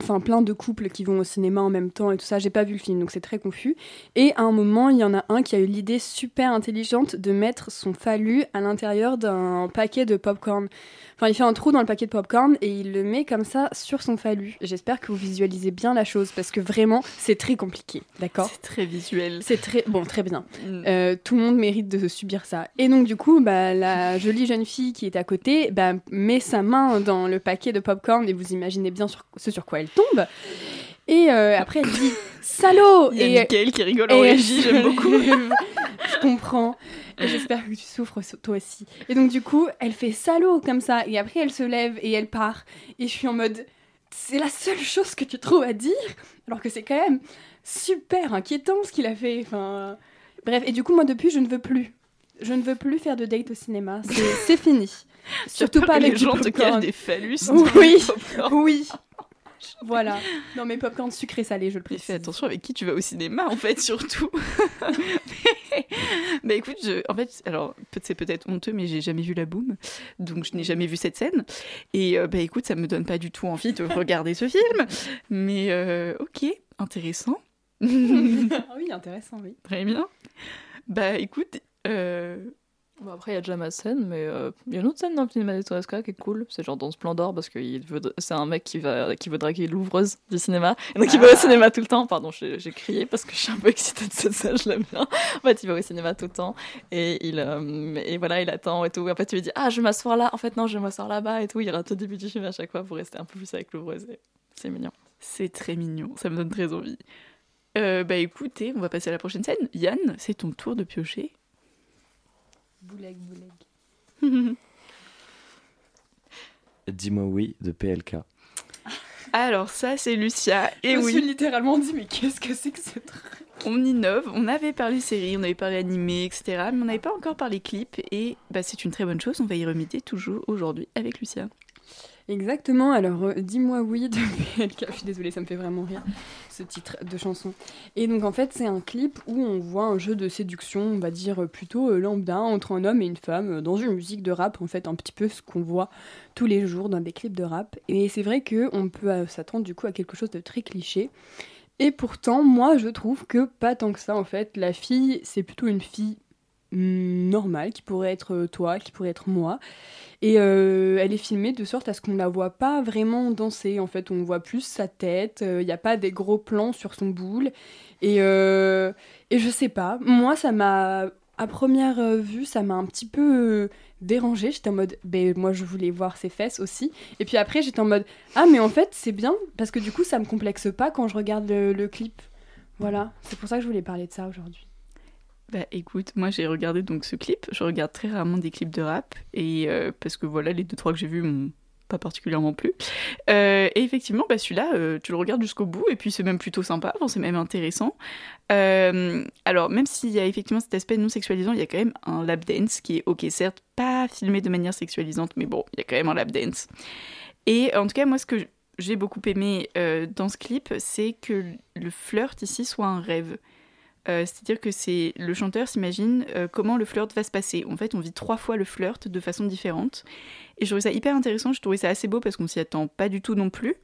Speaker 3: Enfin, plein de couples qui vont au cinéma en même temps et tout ça. J'ai pas vu le film, donc c'est très confus. Et à un moment, il y en a un qui a eu l'idée super intelligente de mettre son phallu à l'intérieur d'un paquet de popcorn. Enfin, il fait un trou dans le paquet de popcorn et il le met comme ça sur son phallu. J'espère que vous visualisez bien la chose parce que vraiment, c'est très compliqué. D'accord?
Speaker 1: C'est très visuel.
Speaker 3: C'est très. Bon, très bien.
Speaker 1: Mm.
Speaker 3: Euh, tout le monde mérite de subir ça. Et donc, du coup, bah, la jolie jeune fille qui est à côté bah, met sa main dans le paquet de popcorn et vous imaginez bien sur- ce sur quoi elle tombe. Et euh, après, elle dit Salaud
Speaker 1: Il y a
Speaker 3: Et-
Speaker 1: Mickaël qui rigole en régie, j'aime beaucoup.
Speaker 3: je comprends. J'espère que tu souffres toi aussi. Et donc, du coup, elle fait salaud comme ça. Et après, elle se lève et elle part. Et je suis en mode c'est la seule chose que tu trouves à dire Alors que c'est quand même super inquiétant ce qu'il a fait. Enfin, bref, et du coup, moi, depuis, je ne veux plus. Je ne veux plus faire de date au cinéma. C'est fini. Surtout pas avec
Speaker 1: les gens te des phallus.
Speaker 3: Oui. Oui. Voilà. Non, mais popcorn sucré salé, je le
Speaker 1: Mais
Speaker 3: précise.
Speaker 1: fais attention avec qui tu vas au cinéma, en fait, surtout. bah écoute, je, en fait, alors c'est peut-être honteux, mais j'ai jamais vu la boom, donc je n'ai jamais vu cette scène. Et euh, bah écoute, ça me donne pas du tout envie de regarder ce film. Mais euh, ok, intéressant.
Speaker 3: Ah oui, intéressant, oui.
Speaker 1: Très bien. Bah écoute, euh,
Speaker 5: Bon, après, il y a déjà ma scène, mais euh, il y a une autre scène dans le film Madestoresca qui est cool. C'est genre dans Splendor parce que c'est un mec qui, va, qui veut draguer l'ouvreuse du cinéma. Et donc il va au cinéma tout le temps. Pardon, j'ai crié parce que je suis un peu excitée de cette scène, je l'aime bien. En fait, il va au cinéma tout le temps et, il, euh, et voilà, il attend et tout. Et après, tu lui dis Ah, je vais m'asseoir là. En fait, non, je vais m'asseoir là-bas et tout. Il rate au début du film à chaque fois pour rester un peu plus avec l'ouvreuse. C'est mignon.
Speaker 1: C'est très mignon, ça me donne très envie. Euh, bah écoutez, on va passer à la prochaine scène. Yann, c'est ton tour de piocher.
Speaker 3: Bouleg, bouleg.
Speaker 4: Dis-moi oui de PLK.
Speaker 1: Alors ça, c'est Lucia. Et
Speaker 3: je me
Speaker 1: oui,
Speaker 3: suis littéralement dit, mais qu'est-ce que c'est que ce truc?
Speaker 1: On innove. On avait parlé série, on avait parlé animé, etc. Mais on n'avait pas encore parlé clip. Et bah, c'est une très bonne chose. On va y remédier toujours aujourd'hui avec Lucia.
Speaker 3: Exactement, alors euh, dis-moi oui de PLK, je suis désolée, ça me fait vraiment rire ce titre de chanson. Et donc en fait c'est un clip où on voit un jeu de séduction, on va dire euh, plutôt euh, lambda, entre un homme et une femme, dans une musique de rap, en fait un petit peu ce qu'on voit tous les jours dans des clips de rap. Et c'est vrai qu'on peut s'attendre du coup à quelque chose de très cliché. Et pourtant, moi je trouve que pas tant que ça en fait, la fille c'est plutôt une fille normale, qui pourrait être euh, toi, qui pourrait être moi. Et euh, elle est filmée de sorte à ce qu'on la voit pas vraiment danser. En fait, on voit plus sa tête. Il n'y a pas des gros plans sur son boule. Et, euh, et je sais pas. Moi, ça m'a. À première euh, vue, ça m'a un petit peu euh, dérangée. J'étais en mode. Ben, moi, je voulais voir ses fesses aussi. Et puis après, j'étais en mode. Ah, mais en fait, c'est bien. Parce que du coup, ça me complexe pas quand je regarde le clip. Voilà. C'est pour ça que je voulais parler de ça aujourd'hui.
Speaker 1: Bah écoute, moi j'ai regardé donc ce clip. Je regarde très rarement des clips de rap. Et euh, parce que voilà, les deux trois que j'ai vus m'ont pas particulièrement plu. Euh, et effectivement, bah celui-là, euh, tu le regardes jusqu'au bout. Et puis c'est même plutôt sympa. C'est même intéressant. Alors, même s'il y a effectivement cet aspect non sexualisant, il y a quand même un lap dance qui est, ok, certes, pas filmé de manière sexualisante, mais bon, il y a quand même un lap dance. Et en tout cas, moi, ce que j'ai beaucoup aimé dans ce clip, c'est que le flirt ici soit un rêve. Euh, C'est-à-dire que c'est le chanteur s'imagine euh, comment le flirt va se passer. En fait, on vit trois fois le flirt de façon différente. Et je trouvais ça hyper intéressant, je trouvais ça assez beau parce qu'on s'y attend pas du tout non plus.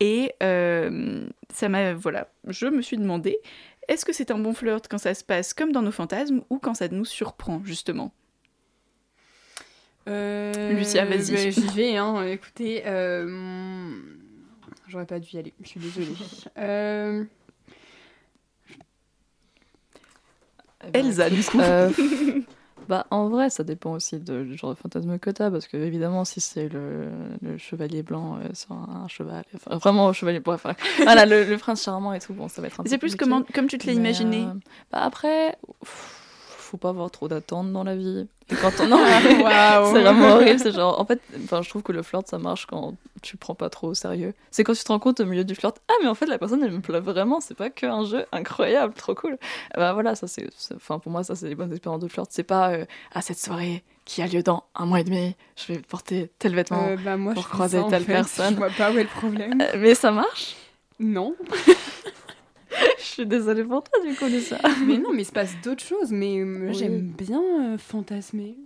Speaker 1: Et euh, ça m'a. Voilà, je me suis demandé est-ce que c'est un bon flirt quand ça se passe comme dans nos fantasmes ou quand ça nous surprend, justement? Lucia, vas-y.
Speaker 3: ben, J'y vais, hein. Écoutez, j'aurais pas dû y aller. Je suis désolée. Euh,
Speaker 5: Eh ben,
Speaker 1: Elsa, du coup.
Speaker 5: Euh, bah, en vrai, ça dépend aussi de- du genre de fantasme que t'as, parce que évidemment, si c'est le, le chevalier blanc euh, sur un, un cheval, enfin, vraiment chevalier, bref, enfin, voilà, le, le prince charmant et tout, bon, ça va être un peu
Speaker 1: C'est plus
Speaker 5: compliqué.
Speaker 1: comment, comme tu te l'as imaginé.
Speaker 5: euh, bah après, pff, faut pas avoir trop d'attentes dans la vie. Et quand on...
Speaker 3: Waouh.
Speaker 5: c'est vraiment horrible. C'est genre, en fait, enfin, je trouve que le flirt, ça marche quand tu prends pas trop au sérieux. C'est quand tu te rends compte au milieu du flirt, ah, mais en fait, la personne, elle me plaît vraiment. C'est pas qu'un jeu incroyable, trop cool. Bah voilà, ça, c'est, enfin, pour moi, ça, c'est les bonnes expériences de flirt. C'est pas, euh, à cette soirée qui a lieu dans un mois et demi, je vais porter tel vêtement.
Speaker 3: Euh, bah, moi,
Speaker 5: pour
Speaker 3: je
Speaker 5: croiser
Speaker 3: ça, en
Speaker 5: telle
Speaker 3: fait.
Speaker 5: personne.
Speaker 3: Je vois pas où est le problème.
Speaker 5: Euh, mais ça marche?
Speaker 3: Non.
Speaker 5: Je suis désolée pour toi, du coup, de ça.
Speaker 3: mais non, mais il se passe d'autres choses. Mais euh,
Speaker 5: Oui.
Speaker 3: j'aime bien euh, fantasmer.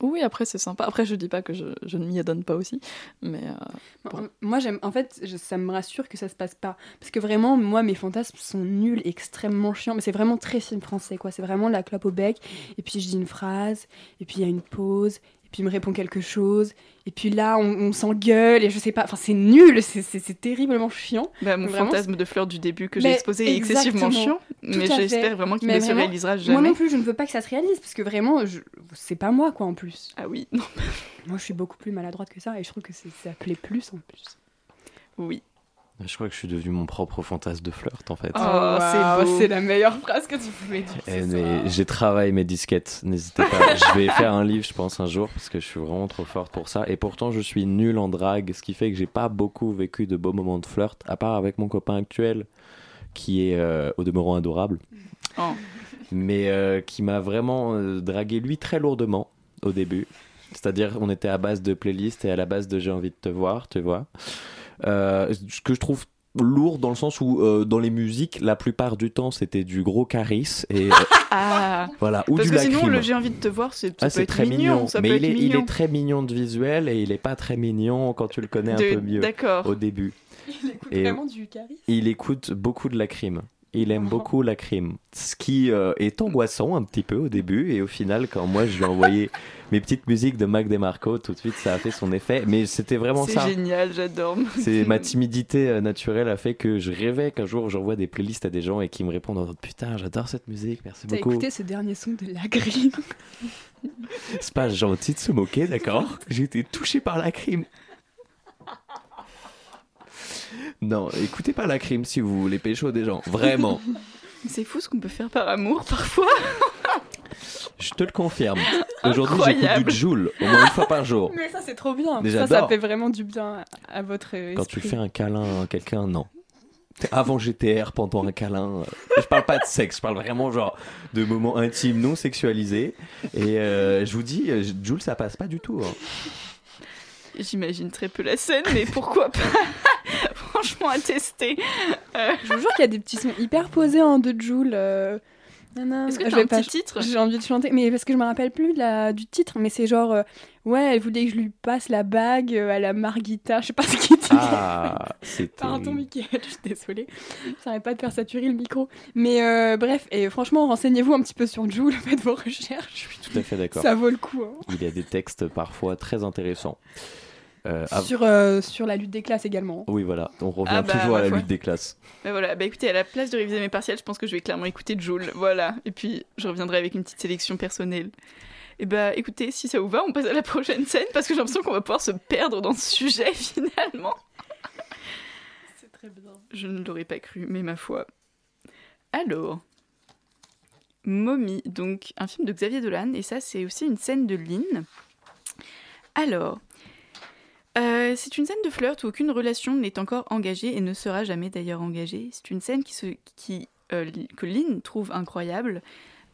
Speaker 5: Oui, après, c'est sympa. Après, je dis pas que je, je ne m'y adonne pas aussi. Mais euh, Bon.
Speaker 3: Moi, j'aime. En fait, je- ça me rassure que ça se passe pas. Parce que vraiment, moi, mes fantasmes sont nuls, extrêmement chiants. Mais c'est vraiment très film français, quoi. C'est vraiment la clope au bec. Et puis, je dis une phrase. Et puis, il y a une pause. Et puis, il me répond quelque chose. Et puis là, on, on s'engueule. Et je sais pas. Enfin, c'est nul. C'est- terriblement chiant.
Speaker 1: Bah, mon
Speaker 3: Vraiment,
Speaker 1: fantasme de flirt du début que j'ai exposé est excessivement chiant, mais j'espère vraiment qu'il ne se réalisera
Speaker 3: Moi
Speaker 1: jamais.
Speaker 3: non plus, je ne veux pas que ça se réalise. Parce que vraiment, je... c'est pas moi, quoi, en plus.
Speaker 1: Ah oui, non,
Speaker 3: Moi, je suis beaucoup plus maladroite que ça. Et je trouve que c'est- ça plaît plus, en plus.
Speaker 1: oui.
Speaker 4: Je crois que je suis devenu mon propre fantasme de flirt en fait.
Speaker 1: Oh,
Speaker 3: waouh,
Speaker 1: c'est
Speaker 3: la meilleure phrase que tu pouvais dire.
Speaker 4: Eh,
Speaker 3: soir.
Speaker 4: j'ai travaillé mes disquettes, n'hésitez pas. je vais faire un livre, je pense, un jour, parce que je suis vraiment trop forte pour ça. Et pourtant, je suis nul en drague, ce qui fait que j'ai pas beaucoup vécu de beaux moments de flirt, à part avec mon copain actuel, qui est euh, au demeurant adorable,
Speaker 1: Oh.
Speaker 4: mais euh, qui m'a vraiment euh, dragué, lui, très lourdement au début. C'est-à-dire, on était à base de playlist et à la base de j'ai envie de te voir, tu vois. Euh, ce que je trouve lourd dans le sens où euh, dans les musiques la plupart du temps c'était du gros charisme et euh,
Speaker 1: Ah
Speaker 4: voilà ou
Speaker 1: Parce
Speaker 4: du
Speaker 1: que sinon, le j'ai envie de te voir, c'est
Speaker 4: Ah, très
Speaker 1: mignon.
Speaker 4: mignon,
Speaker 1: Ça
Speaker 4: mais
Speaker 1: peut
Speaker 4: il
Speaker 1: être
Speaker 4: est, il est très mignon de visuel et il est pas très mignon quand tu le connais un peu mieux
Speaker 1: D'accord.
Speaker 4: au début.
Speaker 3: Il écoute
Speaker 4: Et-
Speaker 3: vraiment du charisme.
Speaker 4: Il écoute beaucoup de la crime. Il aime beaucoup la crime. Ce qui euh, est angoissant un petit peu au début. Et au final, quand moi je lui ai envoyé mes petites musiques de Mac DeMarco, tout de suite ça a fait son effet. Mais c'était vraiment
Speaker 1: C'est
Speaker 4: ça.
Speaker 1: génial, j'adore.
Speaker 4: C'est ma timidité euh, naturelle a fait que je rêvais qu'un jour j'envoie des playlists à des gens et qui me répondent en mode putain j'adore cette musique merci
Speaker 3: T'as
Speaker 4: beaucoup.
Speaker 3: écouté ce dernier son de la grille
Speaker 4: C'est pas gentil de se moquer d'accord? J'ai été touché par la crime. Non, écoutez pas la crime si vous voulez pécho des gens, vraiment.
Speaker 1: C'est fou ce qu'on peut faire par amour parfois.
Speaker 4: Je te le confirme. Aujourd'hui j'écoute du Joule au moins une fois par jour.
Speaker 3: Mais ça, c'est trop bien.
Speaker 4: Mais
Speaker 3: ça, ça fait vraiment du bien à, votre euh,
Speaker 4: Quand tu
Speaker 3: esprit.
Speaker 4: fais un câlin à quelqu'un, non. Avant GTR, pendant un câlin. euh, Je parle pas de sexe, je parle vraiment genre de moments intimes, non sexualisés. Et euh, je vous dis, euh, Jules, ça passe pas du tout. hein.
Speaker 1: J'imagine très peu la scène, mais pourquoi pas Franchement, à tester.
Speaker 3: Je vous jure qu'il y a des petits sons hyper posés en deux Joule. euh.
Speaker 1: Est-ce que
Speaker 3: Je
Speaker 1: t'as
Speaker 3: vais
Speaker 1: un
Speaker 3: pas-
Speaker 1: petit titre
Speaker 3: J'ai envie de chanter, mais parce que je me rappelle plus de la, du titre, mais c'est genre, euh, ouais, elle voulait que je lui passe la bague euh, à la Margita, je sais pas ce qu'il dit.
Speaker 4: Ah, c'était.
Speaker 3: Pardon, Mickaël, je suis désolée. J'arrête pas de faire saturer le micro. Mais euh, bref, et franchement, renseignez-vous un petit peu sur Joule, faites vos recherches.
Speaker 4: Tout à fait d'accord.
Speaker 3: Ça vaut le coup. hein.
Speaker 4: Il y a des textes parfois très intéressants. Euh, ah,
Speaker 3: Sur, euh, sur la lutte des classes également.
Speaker 4: Oui, voilà, on revient
Speaker 1: Ah bah,
Speaker 4: toujours à la
Speaker 1: foi.
Speaker 4: lutte des classes.
Speaker 1: Bah voilà, bah écoutez, à la place de réviser mes partiels, je pense que je vais clairement écouter Joule. Voilà. Et puis, je reviendrai avec une petite sélection personnelle. Et bah écoutez, si ça vous va, on passe à la prochaine scène parce que j'ai l'impression qu'on va pouvoir se perdre dans ce sujet finalement.
Speaker 3: C'est très bien.
Speaker 1: Je ne l'aurais pas cru, mais ma foi. Alors, Mommy, donc un film de Xavier Dolan, et ça c'est aussi une scène de Lynn. Alors, euh, c'est une scène de flirt où aucune relation n'est encore engagée et ne sera jamais d'ailleurs engagée. C'est une scène euh, que Lynn trouve incroyable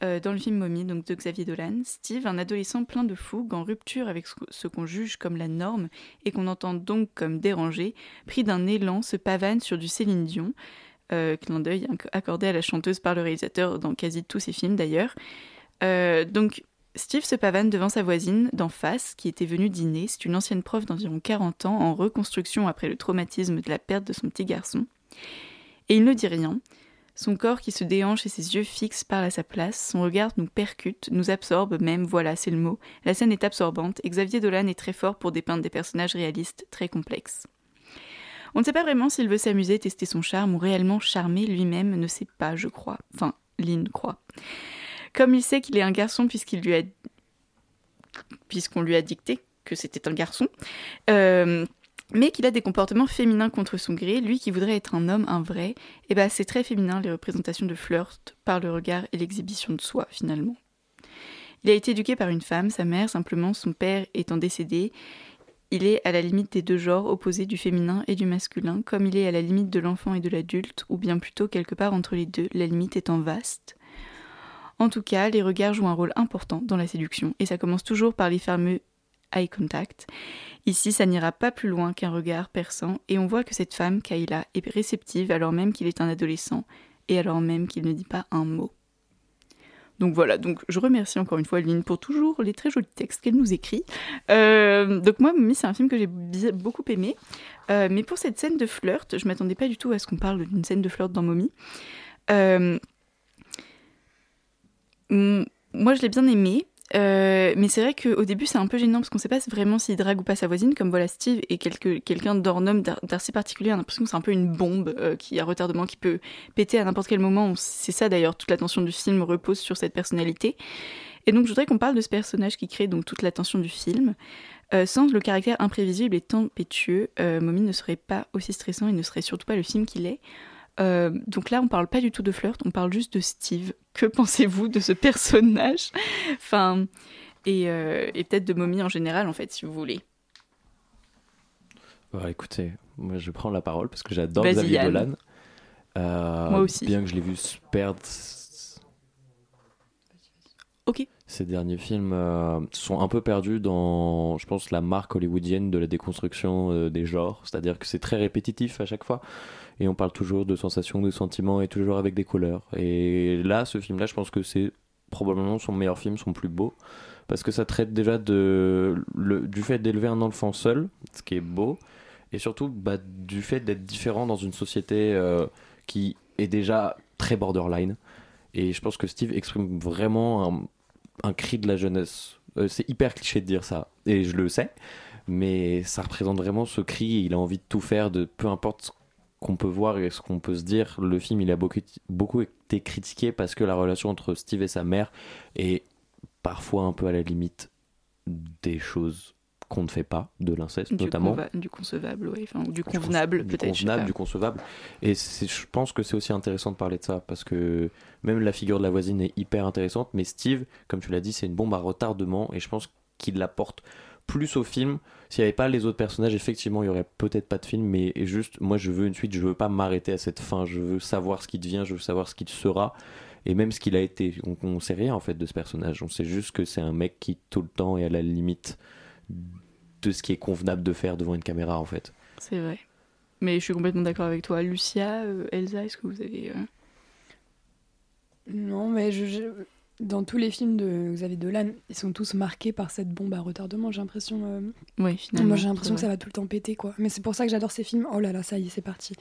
Speaker 1: euh, dans le film Mommy, donc de Xavier Dolan. Steve, un adolescent plein de fougue, en rupture avec ce, qu'on juge comme la norme et qu'on entend donc comme dérangé, pris d'un élan, se pavane sur du Céline Dion. Clin d'œil accordé à la chanteuse par le réalisateur dans quasi tous ses films d'ailleurs. Donc Steve se pavane devant sa voisine d'en face qui était venue dîner. C'est une ancienne prof d'environ 40 ans en reconstruction après le traumatisme de la perte de son petit garçon. Et il ne dit rien. Son corps qui se déhanche et ses yeux fixes parlent à sa place. Son regard nous percute, nous absorbe même, voilà, c'est le mot. La scène est absorbante et Xavier Dolan est très fort pour dépeindre des personnages réalistes très complexes. On ne sait pas vraiment s'il veut s'amuser, tester son charme ou réellement charmer lui-même, ne sait pas, je crois. Enfin, Lynn croit. Comme il sait qu'il est un garçon puisqu'il lui a puisqu'on lui a dicté que c'était un garçon, euh, mais qu'il a des comportements féminins contre son gré, lui qui voudrait être un homme, un vrai, et ben c'est très féminin les représentations de flirt par le regard et l'exhibition de soi finalement. Il a été éduqué par une femme, sa mère simplement, son père étant décédé. Il est à la limite des deux genres opposés du féminin et du masculin, comme il est à la limite de l'enfant et de l'adulte, ou bien plutôt quelque part entre les deux, la limite étant vaste. En tout cas, les regards jouent un rôle important dans la séduction, et ça commence toujours par les fameux eye contact. Ici, ça n'ira pas plus loin qu'un regard perçant, et on voit que cette femme, Kayla, est réceptive alors même qu'il est un adolescent, et alors même qu'il ne dit pas un mot. Donc voilà, donc je remercie encore une fois Lynn pour toujours les très jolis textes qu'elle nous écrit. Euh, donc moi, Mommy, c'est un film que j'ai beaucoup aimé. Euh, mais pour cette scène de flirt, je m'attendais pas du tout à ce qu'on parle d'une scène de flirt dans Mommy. Euh, moi, je l'ai bien aimé. Euh, mais c'est vrai qu'au début c'est un peu gênant parce qu'on sait pas vraiment s'il drague ou pas sa voisine comme voilà Steve est quelqu'un d'ornome d'ar- d'assez particulier. On a l'impression que c'est un peu une bombe euh, qui a retardement qui peut péter à n'importe quel moment. C'est ça d'ailleurs toute l'attention du film repose sur cette personnalité. Et donc je voudrais qu'on parle de ce personnage qui crée donc toute l'attention du film. Euh, sans le caractère imprévisible et tempétueux Mommy ne serait pas aussi stressant et ne serait surtout pas le film qu'il est Euh, donc là, on parle pas du tout de flirt, on parle juste de Steve. Que pensez-vous de ce personnage? Enfin, et, euh, et peut-être de Mommy en général, en fait, si vous voulez.
Speaker 4: Bah, écoutez, moi je prends la parole parce que j'adore Xavier
Speaker 1: Yann.
Speaker 4: Dolan. Euh,
Speaker 1: Moi aussi.
Speaker 4: Bien que je l'ai vu se perdre.
Speaker 1: Ok.
Speaker 4: Ces derniers films euh, sont un peu perdus dans, je pense, la marque hollywoodienne de la déconstruction euh, des genres. C'est-à-dire que c'est très répétitif à chaque fois. Et on parle toujours de sensations, de sentiments et toujours avec des couleurs. Et là, ce film-là, je pense que c'est probablement son meilleur film, son plus beau. Parce que ça traite déjà de, du fait d'élever un enfant seul, ce qui est beau. Et surtout bah, du fait d'être différent dans une société euh, qui est déjà très borderline. Et je pense que Steve exprime vraiment un, un cri de la jeunesse. Euh, c'est hyper cliché de dire ça, et je le sais, mais ça représente vraiment ce cri. Il a envie de tout faire, de peu importe qu'on peut voir et ce qu'on peut se dire. Le film, il a beaucoup, beaucoup été critiqué parce que la relation entre Steve et sa mère est parfois un peu à la limite des choses qu'on ne fait pas, de l'inceste
Speaker 1: Du,
Speaker 4: notamment.
Speaker 1: du concevable, ouais, enfin, ou du
Speaker 4: Du con-
Speaker 1: convenable,
Speaker 4: du
Speaker 1: peut-être. sais
Speaker 4: convenable, du concevable. Et je pense que c'est aussi intéressant de parler de ça parce que même la figure de la voisine est hyper intéressante, mais Steve, comme tu l'as dit, c'est une bombe à retardement et je pense qu'il l'apporte plus au film. S'il n'y avait pas les autres personnages, effectivement, il y aurait peut-être pas de film, mais juste, moi, je veux une suite, je veux pas m'arrêter à cette fin, je veux savoir ce qu'il devient, je veux savoir ce qu'il sera. Et même ce qu'il a été, on, on sait rien en fait de ce personnage. On sait juste que c'est un mec qui tout le temps est à la limite de ce qui est convenable de faire devant une caméra en fait.
Speaker 1: C'est vrai. Mais je suis complètement d'accord avec toi. Lucia, euh, Elsa, est-ce que vous avez. euh,
Speaker 3: Non, mais je, je- dans tous les films de Xavier Dolan, ils sont tous marqués par cette bombe à retardement, j'ai l'impression. euh,
Speaker 1: Ouais, finalement.
Speaker 3: Moi, j'ai l'impression que ça va tout le temps péter, quoi. Mais c'est pour ça que j'adore ces films. Oh là là, ça y est, c'est parti.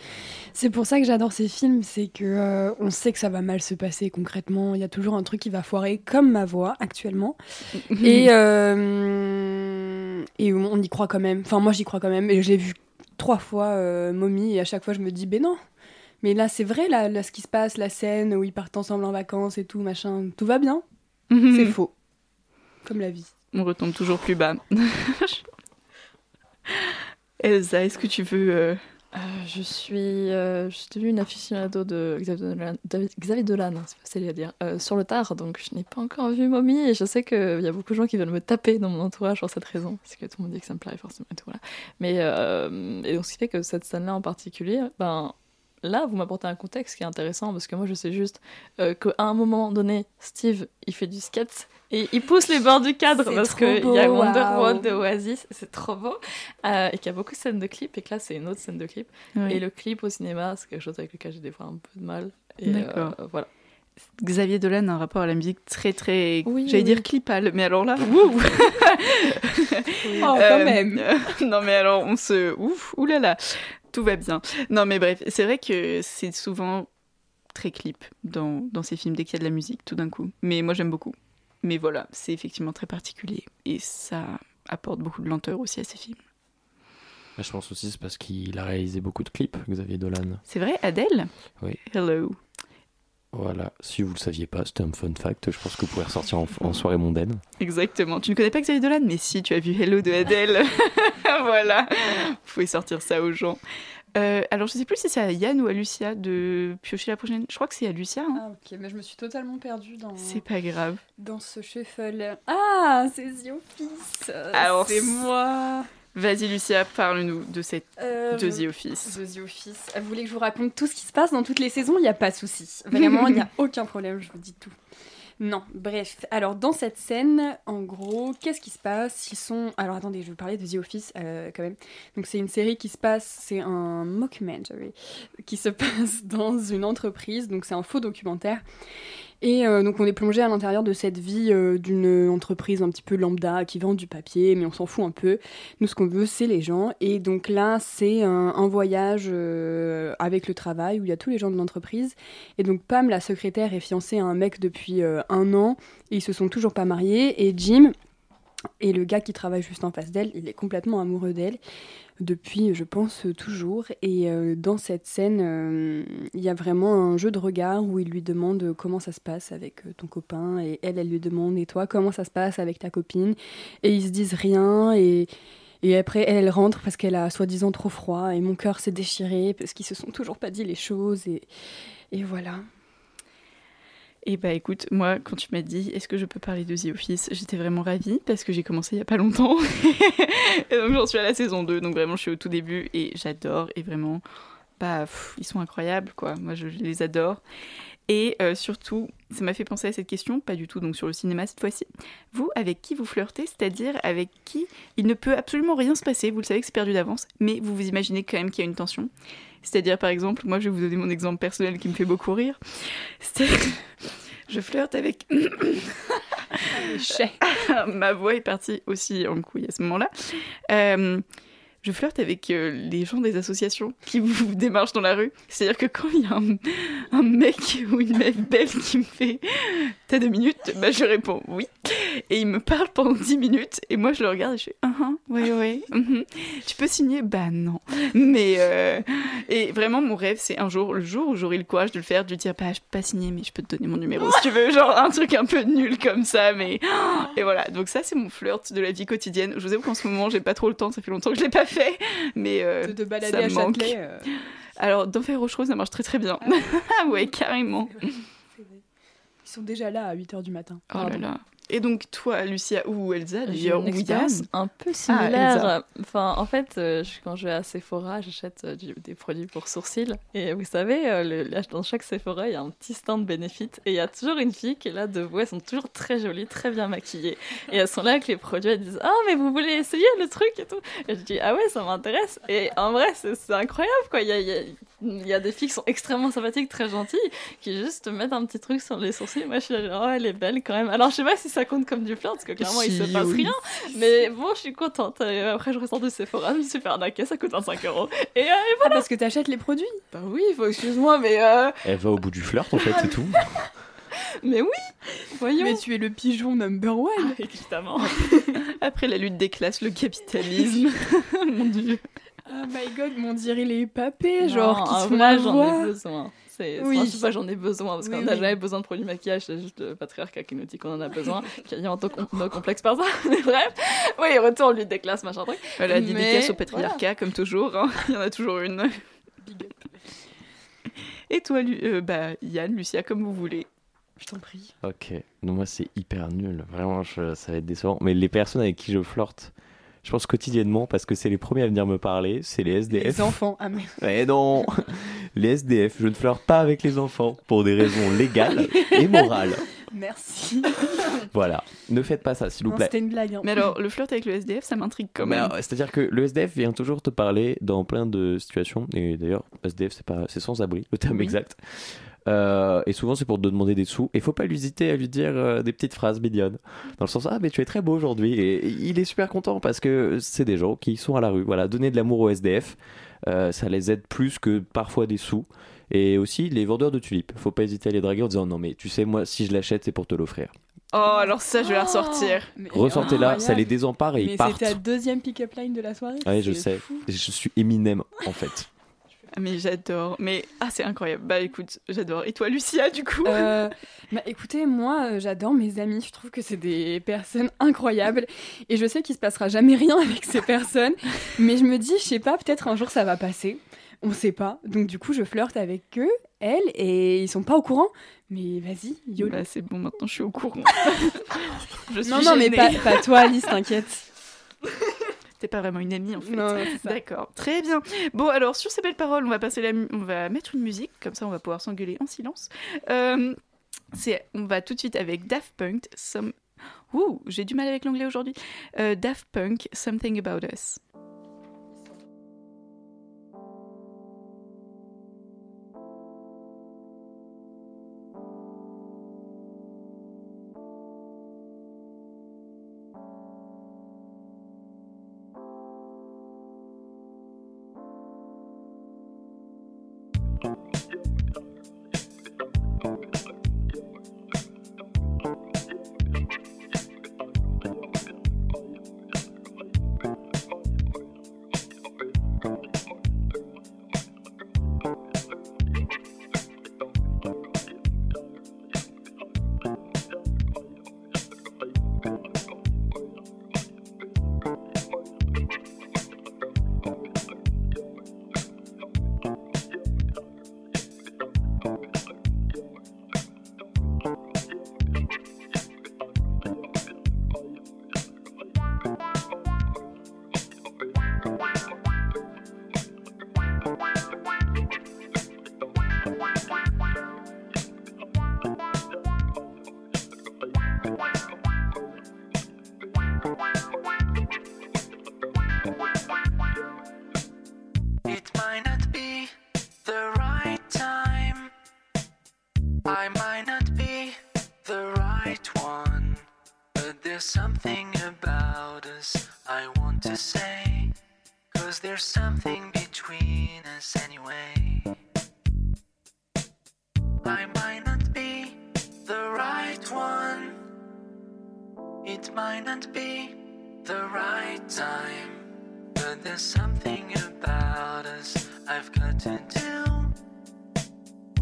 Speaker 3: C'est pour ça que j'adore ces films, c'est que euh, on sait que ça va mal se passer concrètement. Il y a toujours un truc qui va foirer, comme ma voix actuellement. Et, euh, et on y croit quand même. Enfin, moi, j'y crois quand même. Et je l'ai vu trois fois, euh, Mommy, et à chaque fois, je me dis, ben non. Mais là, c'est vrai, là, là, ce qui se passe, la scène où ils partent ensemble en vacances et tout, machin, tout va bien. C'est faux. Comme la vie.
Speaker 1: On retombe toujours plus bas. Elsa, est-ce que tu veux. euh,
Speaker 5: Euh, je suis, euh, je suis devenue une aficionado de Xavier Dolan, Xavier Dolan, hein, c'est facile à dire, euh, sur le tard, donc je n'ai pas encore vu Mommy et je sais qu'il y a beaucoup de gens qui veulent me taper dans mon entourage pour cette raison, parce que tout le monde dit que ça me plairait forcément et tout, voilà. Mais, euh, et donc ce qui fait que cette scène-là en particulier, ben, là, vous m'apportez un contexte qui est intéressant, parce que moi je sais juste euh, qu'à un moment donné, Steve, il fait du skate et il pousse les bords du cadre, parce qu'il y a Wonderworld
Speaker 3: waouh.
Speaker 5: de Oasis, c'est trop beau, euh, et qu'il y a beaucoup de scènes de clips, et que là c'est une autre scène de clip. Et le clip au cinéma, c'est quelque chose avec lequel j'ai des fois un peu de mal. Et
Speaker 1: D'accord.
Speaker 5: euh, voilà.
Speaker 1: Xavier Dolan a un rapport à la musique très très.
Speaker 5: Oui,
Speaker 1: J'allais
Speaker 5: oui.
Speaker 1: dire clipal, mais alors là, wouh
Speaker 3: Oh, quand
Speaker 1: Euh,
Speaker 3: même.
Speaker 1: euh, non mais alors on se ouf oulala tout va bien non mais bref c'est vrai que c'est souvent très clip dans, dans ces films dès qu'il y a de la musique tout d'un coup mais moi j'aime beaucoup mais voilà c'est effectivement très particulier et ça apporte beaucoup de lenteur aussi à ces films
Speaker 4: je pense aussi c'est parce qu'il a réalisé beaucoup de clips, Xavier Dolan.
Speaker 1: c'est vrai Adèle?
Speaker 4: Oui.
Speaker 1: hello
Speaker 4: Voilà, si vous le saviez pas, c'était un fun fact. Je pense que vous pouvez ressortir en, en soirée mondaine.
Speaker 1: exactement tu ne connais pas Xavier Dolan mais si tu as vu Hello de Adèle voilà vous pouvez sortir ça aux gens Euh, alors je sais plus si c'est à Yann ou à Lucia de piocher la prochaine je crois que c'est à Lucia hein.
Speaker 3: Ah, ok, mais je me suis totalement perdue dans,
Speaker 1: C'est pas grave.
Speaker 3: dans ce shuffle. Ah, c'est The Office.
Speaker 1: Alors,
Speaker 3: c'est moi.
Speaker 1: Vas-y, Lucia, parle-nous de cette
Speaker 3: Euh,
Speaker 1: de The Office.
Speaker 3: The The Office. Vous voulez que je vous raconte tout ce qui se passe dans toutes les saisons Il n'y a pas de souci. Vraiment, il n'y a aucun problème, je vous dis tout. Non, bref. Alors, dans cette scène, en gros, qu'est-ce qui se passe? Ils sont. Alors, attendez, je vais parler de The Office euh, quand même. Donc, c'est une série qui se passe. C'est un mockumentary qui se passe dans une entreprise. Donc, c'est un faux documentaire. Et euh, donc, on est plongé à l'intérieur de cette vie euh, d'une entreprise un petit peu lambda qui vend du papier, mais on s'en fout un peu. Nous, ce qu'on veut, c'est les gens. Et donc là, c'est un, voyage euh, avec le travail où il y a tous les gens de l'entreprise. Et donc Pam, la secrétaire, est fiancée à un mec depuis un an et ils se sont toujours pas mariés. Et Jim, et le gars qui travaille juste en face d'elle, il est complètement amoureux d'elle depuis, je pense, toujours. Et euh, dans cette scène, euh, il y a vraiment un jeu de regard où il lui demande euh, comment ça se passe avec ton copain. Et elle, elle lui demande, et toi, comment ça se passe avec ta copine? Et ils se disent rien. Et, après, elle, elle rentre parce qu'elle a soi-disant trop froid. Et mon cœur s'est déchiré parce qu'ils se sont toujours pas dit les choses. Et voilà.
Speaker 1: Et bah écoute, moi, quand tu m'as dit est-ce que je peux parler de The Office, j'étais vraiment ravie parce que j'ai commencé il y a pas longtemps. et donc j'en suis à la saison 2, donc vraiment je suis au tout début et j'adore. Et vraiment, bah ils sont incroyables quoi. Moi je les adore. Et euh, surtout, ça m'a fait penser à cette question, pas du tout donc sur le cinéma cette fois-ci. Vous, avec qui vous flirtez, c'est-à-dire avec qui il ne peut absolument rien se passer, vous le savez que c'est perdu d'avance, mais vous vous imaginez quand même qu'il y a une tension. C'est-à-dire, par exemple, moi je vais vous donner mon exemple personnel qui me fait beaucoup rire. C'est- Je flirte avec. Ma voix est partie aussi en couille à ce moment-là. Euh, je flirte avec euh, les gens des associations qui vous, démarchent dans la rue. C'est-à-dire que quand il y a un, un mec ou une meuf belle qui me fait T'as deux minutes? Bah, je réponds oui. Et il me parle pendant dix minutes. Et moi, je le regarde et je fais Ah, ah, oui, oui. mhm. Tu peux signer? Bah, non. Mais. euh, Et vraiment, mon rêve, c'est un jour, le jour où j'aurai le courage de le faire, de lui dire Bah, je peux pas signer, mais je peux te donner mon numéro si tu veux. Genre, un truc un peu nul comme ça. Mais. Et voilà. Donc, ça, c'est mon flirt de la vie quotidienne. Je vous avoue qu'en ce moment, j'ai pas trop le temps. Ça fait longtemps que je l'ai pas fait. Mais. euh,
Speaker 3: De te balader
Speaker 1: ça
Speaker 3: à
Speaker 1: manque.
Speaker 3: Châtelet. euh,
Speaker 1: Alors, d'enfer Rochereau, ça marche très très bien. Ah ouais, carrément.
Speaker 3: vrai. Ils sont déjà là à 8h du matin.
Speaker 1: Oh là là. Et donc, toi, Lucia ou Elsa,
Speaker 5: J'ai
Speaker 1: d'ailleurs, ou
Speaker 5: expérience un peu
Speaker 1: Elsa.
Speaker 5: similaire. enfin, en fait, euh, quand je vais à Sephora, j'achète euh, des produits pour sourcils. Et vous savez, euh, le- là, dans chaque Sephora, il y a un petit stand bénéfice. Et il y a toujours une fille qui est là debout. Elles sont toujours très jolies, très bien maquillées. Et elles sont là avec les produits. Elles disent Ah, mais vous voulez essayer le truc et tout? Et je dis Ah ouais, ça m'intéresse. Et en vrai, c'est incroyable, quoi. Il y a, il y a- il y a des filles qui sont extrêmement sympathiques, très gentilles, qui juste mettent un petit truc sur les sourcils. Moi, je suis là, genre, oh, elle est belle quand même. Alors, je sais pas si ça compte comme du flirt, parce que clairement, il se
Speaker 1: Si,
Speaker 5: passe
Speaker 1: oui.
Speaker 5: rien. Mais bon, je suis contente. Et après, je ressors de Sephora, je me suis fait arnaquer, ça coûte 25 euros. Et euh,
Speaker 3: Ah, parce que t'achètes les produits
Speaker 5: bah oui, faut, excuse-moi, mais, euh,
Speaker 4: Elle va au bout du flirt, en fait, c'est tout.
Speaker 5: mais oui, voyons.
Speaker 3: Mais tu es le pigeon number one
Speaker 5: Ah, évidemment.
Speaker 1: Après la lutte des classes, le capitalisme. Mon dieu.
Speaker 3: Oh my god, mon dirait les papés, genre,
Speaker 5: Non,
Speaker 3: qui
Speaker 5: en
Speaker 3: se font
Speaker 5: j'en ai besoin. C'est,
Speaker 3: Oui.
Speaker 5: sais pas, j'en ai besoin, parce
Speaker 3: Oui,
Speaker 5: qu'on n'a
Speaker 3: oui.
Speaker 5: jamais besoin de produits de maquillage, c'est juste le patriarcat qui nous dit qu'on en a besoin, qu'il y a un peu com- nos complexes par ça. Mais bref, oui, retour lutte des classes, machin truc.
Speaker 1: Voilà,
Speaker 5: Mais
Speaker 1: dédicace au patriarcat, comme toujours. hein. Il y en a toujours une. Et toi, Lu- euh, bah, Yann, Lucia, comme vous voulez.
Speaker 3: Je t'en prie.
Speaker 4: Ok, non, moi c'est hyper nul, vraiment, je- ça va être décevant. Mais les personnes avec qui je flirte, je pense quotidiennement, parce que c'est les premiers à venir me parler, c'est les SDF.
Speaker 3: Les enfants, ah merde.
Speaker 4: Eh non Les SDF, je ne flirte pas avec les enfants pour des raisons légales et morales.
Speaker 3: Merci.
Speaker 4: Voilà, ne faites pas ça s'il vous plaît.
Speaker 3: C'était une blague. hein.
Speaker 1: Mais alors, le flirt avec le SDF, ça m'intrigue quand
Speaker 4: Mais,
Speaker 1: même.
Speaker 4: C'est-à-dire que le SDF vient toujours te parler dans plein de situations, et d'ailleurs, SDF, c'est pas, c'est sans abri, le terme
Speaker 1: Oui.
Speaker 4: exact. Euh, et souvent, c'est pour te demander des sous. Et faut pas lui hésiter à lui dire euh, des petites phrases mignonnes. Dans le sens, ah, mais tu es très beau aujourd'hui. Et, il est super content parce que c'est des gens qui sont à la rue. Voilà, donner de l'amour au SDF, euh, ça les aide plus que parfois des sous. Et aussi, les vendeurs de tulipes. Faut pas hésiter à les draguer en disant, non, mais tu sais, moi, si je l'achète, c'est pour te l'offrir.
Speaker 1: Oh, alors ça, je vais la ressortir.
Speaker 3: Mais
Speaker 4: Ressortez-la, ça les désempare et
Speaker 3: Mais
Speaker 4: ils partent.
Speaker 3: c'était ta deuxième pick-up line de la soirée
Speaker 4: Ouais, je sais.
Speaker 3: fou.
Speaker 4: Je suis Eminem, en fait.
Speaker 1: Mais j'adore. Mais ah, c'est incroyable. Bah écoute, j'adore. Et toi, Lucia, du coup?
Speaker 3: Euh, bah, écoutez, moi, euh, j'adore mes amis. Je trouve que c'est des personnes incroyables. Et je sais qu'il se passera jamais rien avec ces personnes. mais je me dis, je sais pas, peut-être un jour ça va passer. On sait pas. Donc, du coup, je flirte avec eux, elles, et ils sont pas au courant. Mais vas-y, YOLO.
Speaker 1: Bah c'est bon, maintenant je suis au courant. je suis
Speaker 3: non, non, mais pas toi, Alice, t'inquiète.
Speaker 1: T'es pas vraiment une amie en fait.
Speaker 3: Non.
Speaker 1: D'accord, très bien. Bon, alors sur ces belles paroles, on va passer la, on va mettre une musique, comme ça on va pouvoir s'engueuler en silence. Euh, c'est, on va tout de suite avec Daft Punk. Some... Ouh, j'ai du mal avec l'anglais aujourd'hui. Euh, Daft Punk, Something About Us.
Speaker 7: It might not be the right time. But there's something about us I've got to do.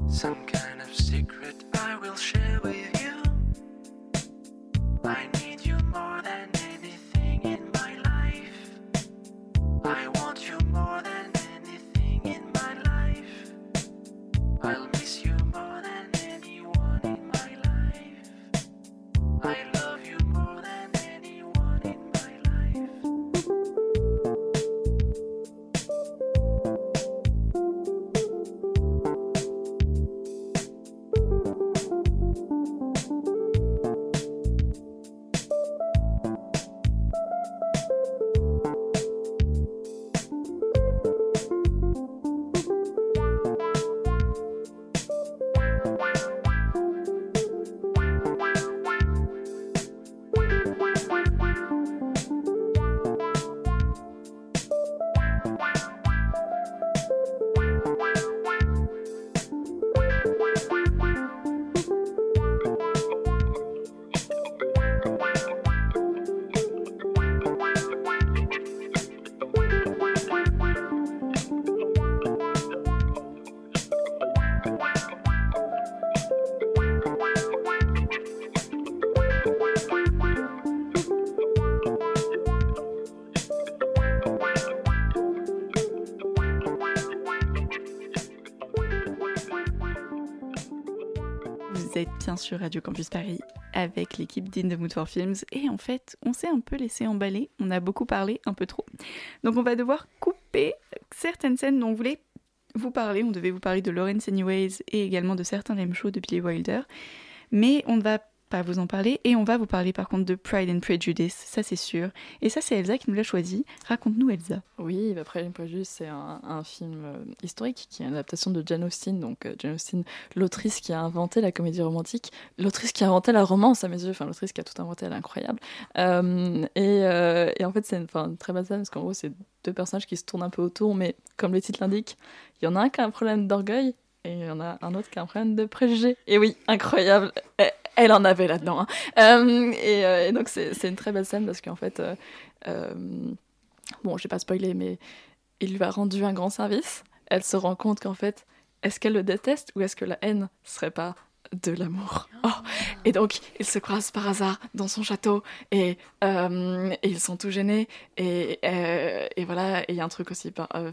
Speaker 7: Some kind of secret I will share with you.
Speaker 1: Radio Campus Paris avec l'équipe d'In the Mood for Films. Et en fait on s'est un peu laissé emballer, on a beaucoup parlé, un peu trop. Donc on va devoir couper certaines scènes dont on voulait vous parler, on devait vous parler de Lawrence Anyways et également de certains lame de Billy Wilder, mais on va pas vous en parler et on va vous parler par contre de Pride and Prejudice, ça c'est sûr. Et ça c'est Elsa qui nous l'a choisi, raconte-nous Elsa.
Speaker 5: Oui, bah, Pride and Prejudice, c'est un, film euh, historique qui est une adaptation de Jane Austen. Donc, euh, Jane Austen, l'autrice qui a inventé la comédie romantique, l'autrice qui a inventé la romance à mes yeux, enfin, l'autrice qui a tout inventé, elle est incroyable. Euh, et, en fait, c'est une, très belle scène parce qu'en gros, c'est deux personnages qui se tournent un peu autour, mais comme le titre l'indique, il y en a un qui a un problème d'orgueil et il y en a un autre qui a un problème de préjugés. Et oui, incroyable. Elle- Elle en avait là-dedans. hein. Euh, et, euh, et donc, c'est une très belle scène parce qu'en fait, euh, bon, je vais pas spoiler, mais il lui a rendu un grand service. Elle se rend compte qu'en fait, est-ce qu'elle le déteste ou est-ce que la haine serait pas de l'amour Oh Et donc, ils se croisent par hasard dans son château et, euh, ils sont tout gênés. Et, euh, et voilà, et il y a un truc aussi par, euh,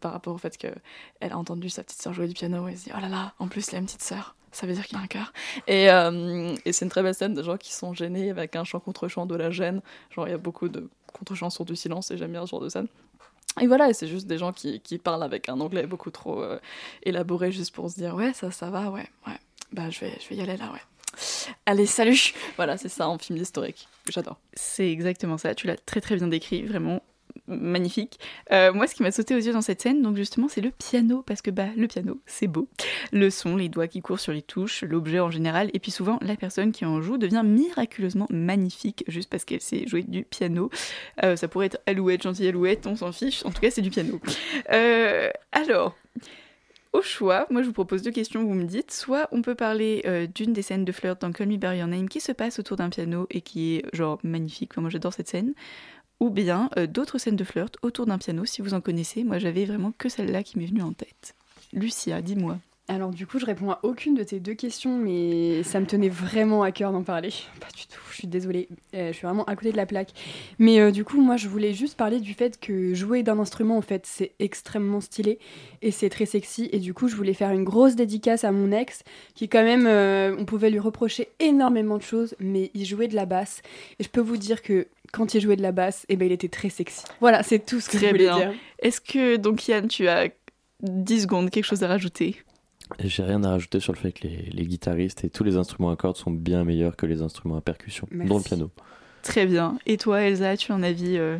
Speaker 5: par rapport au fait qu'elle a entendu sa petite sœur jouer du piano et se dit Oh là là, en plus, il a une petite sœur. Ça veut dire qu'il a un cœur. Et, et c'est une très belle scène de gens qui sont gênés avec un chant contre chant de la gêne. Genre, il y a beaucoup de contre-chants sur du silence et j'aime bien ce genre de scène. Et voilà, c'est juste des gens qui, qui parlent avec un anglais beaucoup trop euh, élaboré juste pour se dire ouais, ça, ça va, ouais, ouais. Bah, je vais, je vais y aller là, ouais. Allez, salut Voilà, c'est ça en film historique. J'adore.
Speaker 1: C'est exactement ça, tu l'as très très bien décrit, vraiment magnifique. Euh, moi, ce qui m'a sauté aux yeux dans cette scène, donc justement, c'est le piano, parce que bah, le piano, c'est beau. Le son, les doigts qui courent sur les touches, l'objet en général, et puis souvent, la personne qui en joue devient miraculeusement magnifique juste parce qu'elle sait jouer du piano. Euh, ça pourrait être Alouette, gentille Alouette, on s'en fiche, en tout cas, c'est du piano. Euh, alors. Au choix, moi je vous propose deux questions, vous me dites. Soit on peut parler d'une des scènes de flirt dans Call Me By Your Name qui se passe autour d'un piano et qui est genre magnifique. Enfin, moi j'adore cette scène ou bien euh, d'autres scènes de flirt autour d'un piano si vous en connaissez. Moi j'avais vraiment que celle-là qui m'est venue en tête. Lucia, dis-moi.
Speaker 3: Alors du coup, je réponds à aucune de tes deux questions, mais ça me tenait vraiment à cœur d'en parler. Pas du tout, je suis désolée, Euh, je suis vraiment à côté de la plaque. Mais euh, du coup, moi, je voulais juste parler du fait que jouer d'un instrument, en fait, c'est extrêmement stylé et c'est très sexy. Et du coup, je voulais faire une grosse dédicace à mon ex, qui quand même, on pouvait lui reprocher énormément de choses, mais il jouait de la basse. Et je peux vous dire que quand il jouait de la basse, eh ben, il était très sexy. Voilà, c'est tout ce que
Speaker 1: Très
Speaker 3: je voulais
Speaker 1: bien.
Speaker 3: dire.
Speaker 1: Est-ce que donc Yann, tu as 10 secondes, quelque chose à rajouter?
Speaker 4: J'ai rien à rajouter sur le fait que les, les guitaristes et tous les instruments à cordes sont bien meilleurs que les instruments à percussion,
Speaker 3: Merci.
Speaker 4: dont le piano.
Speaker 1: Très bien. Et toi, Elsa, tu as un avis euh,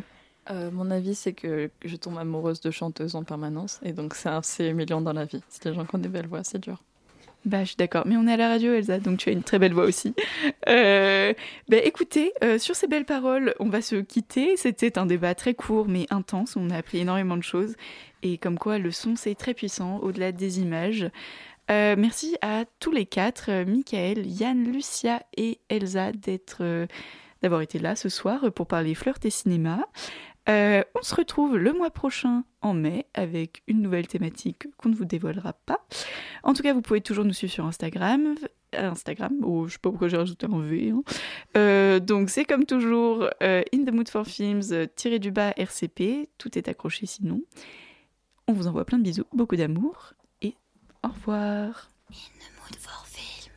Speaker 5: Euh, mon avis, c'est que je tombe amoureuse de chanteuses en permanence, et donc c'est assez humiliant dans la vie. Si les gens qui ont des belles voix, c'est dur.
Speaker 1: Bah, je suis d'accord. Mais on est à la radio, Elsa, donc tu as une très belle voix aussi. Euh, bah, écoutez, euh, sur ces belles paroles, on va se quitter. C'était un débat très court mais intense. On a appris énormément de choses. Et comme quoi, le son, c'est très puissant, au-delà des images. Euh, merci à tous les quatre, euh, Michael, Yann, Lucia et Elsa, d'être, d'avoir été là ce soir pour parler flirt et cinéma. Euh, on se retrouve le mois prochain en mai avec une nouvelle thématique qu'on ne vous dévoilera pas. En tout cas, vous pouvez toujours nous suivre sur Instagram. euh, Instagram, oh, je sais pas pourquoi j'ai rajouté un V. hein. Euh, donc c'est comme toujours euh, In the Mood for Films, tiré du bas RCP. Tout est accroché sinon. On vous envoie plein de bisous, beaucoup d'amour et au revoir.
Speaker 2: Mood for film.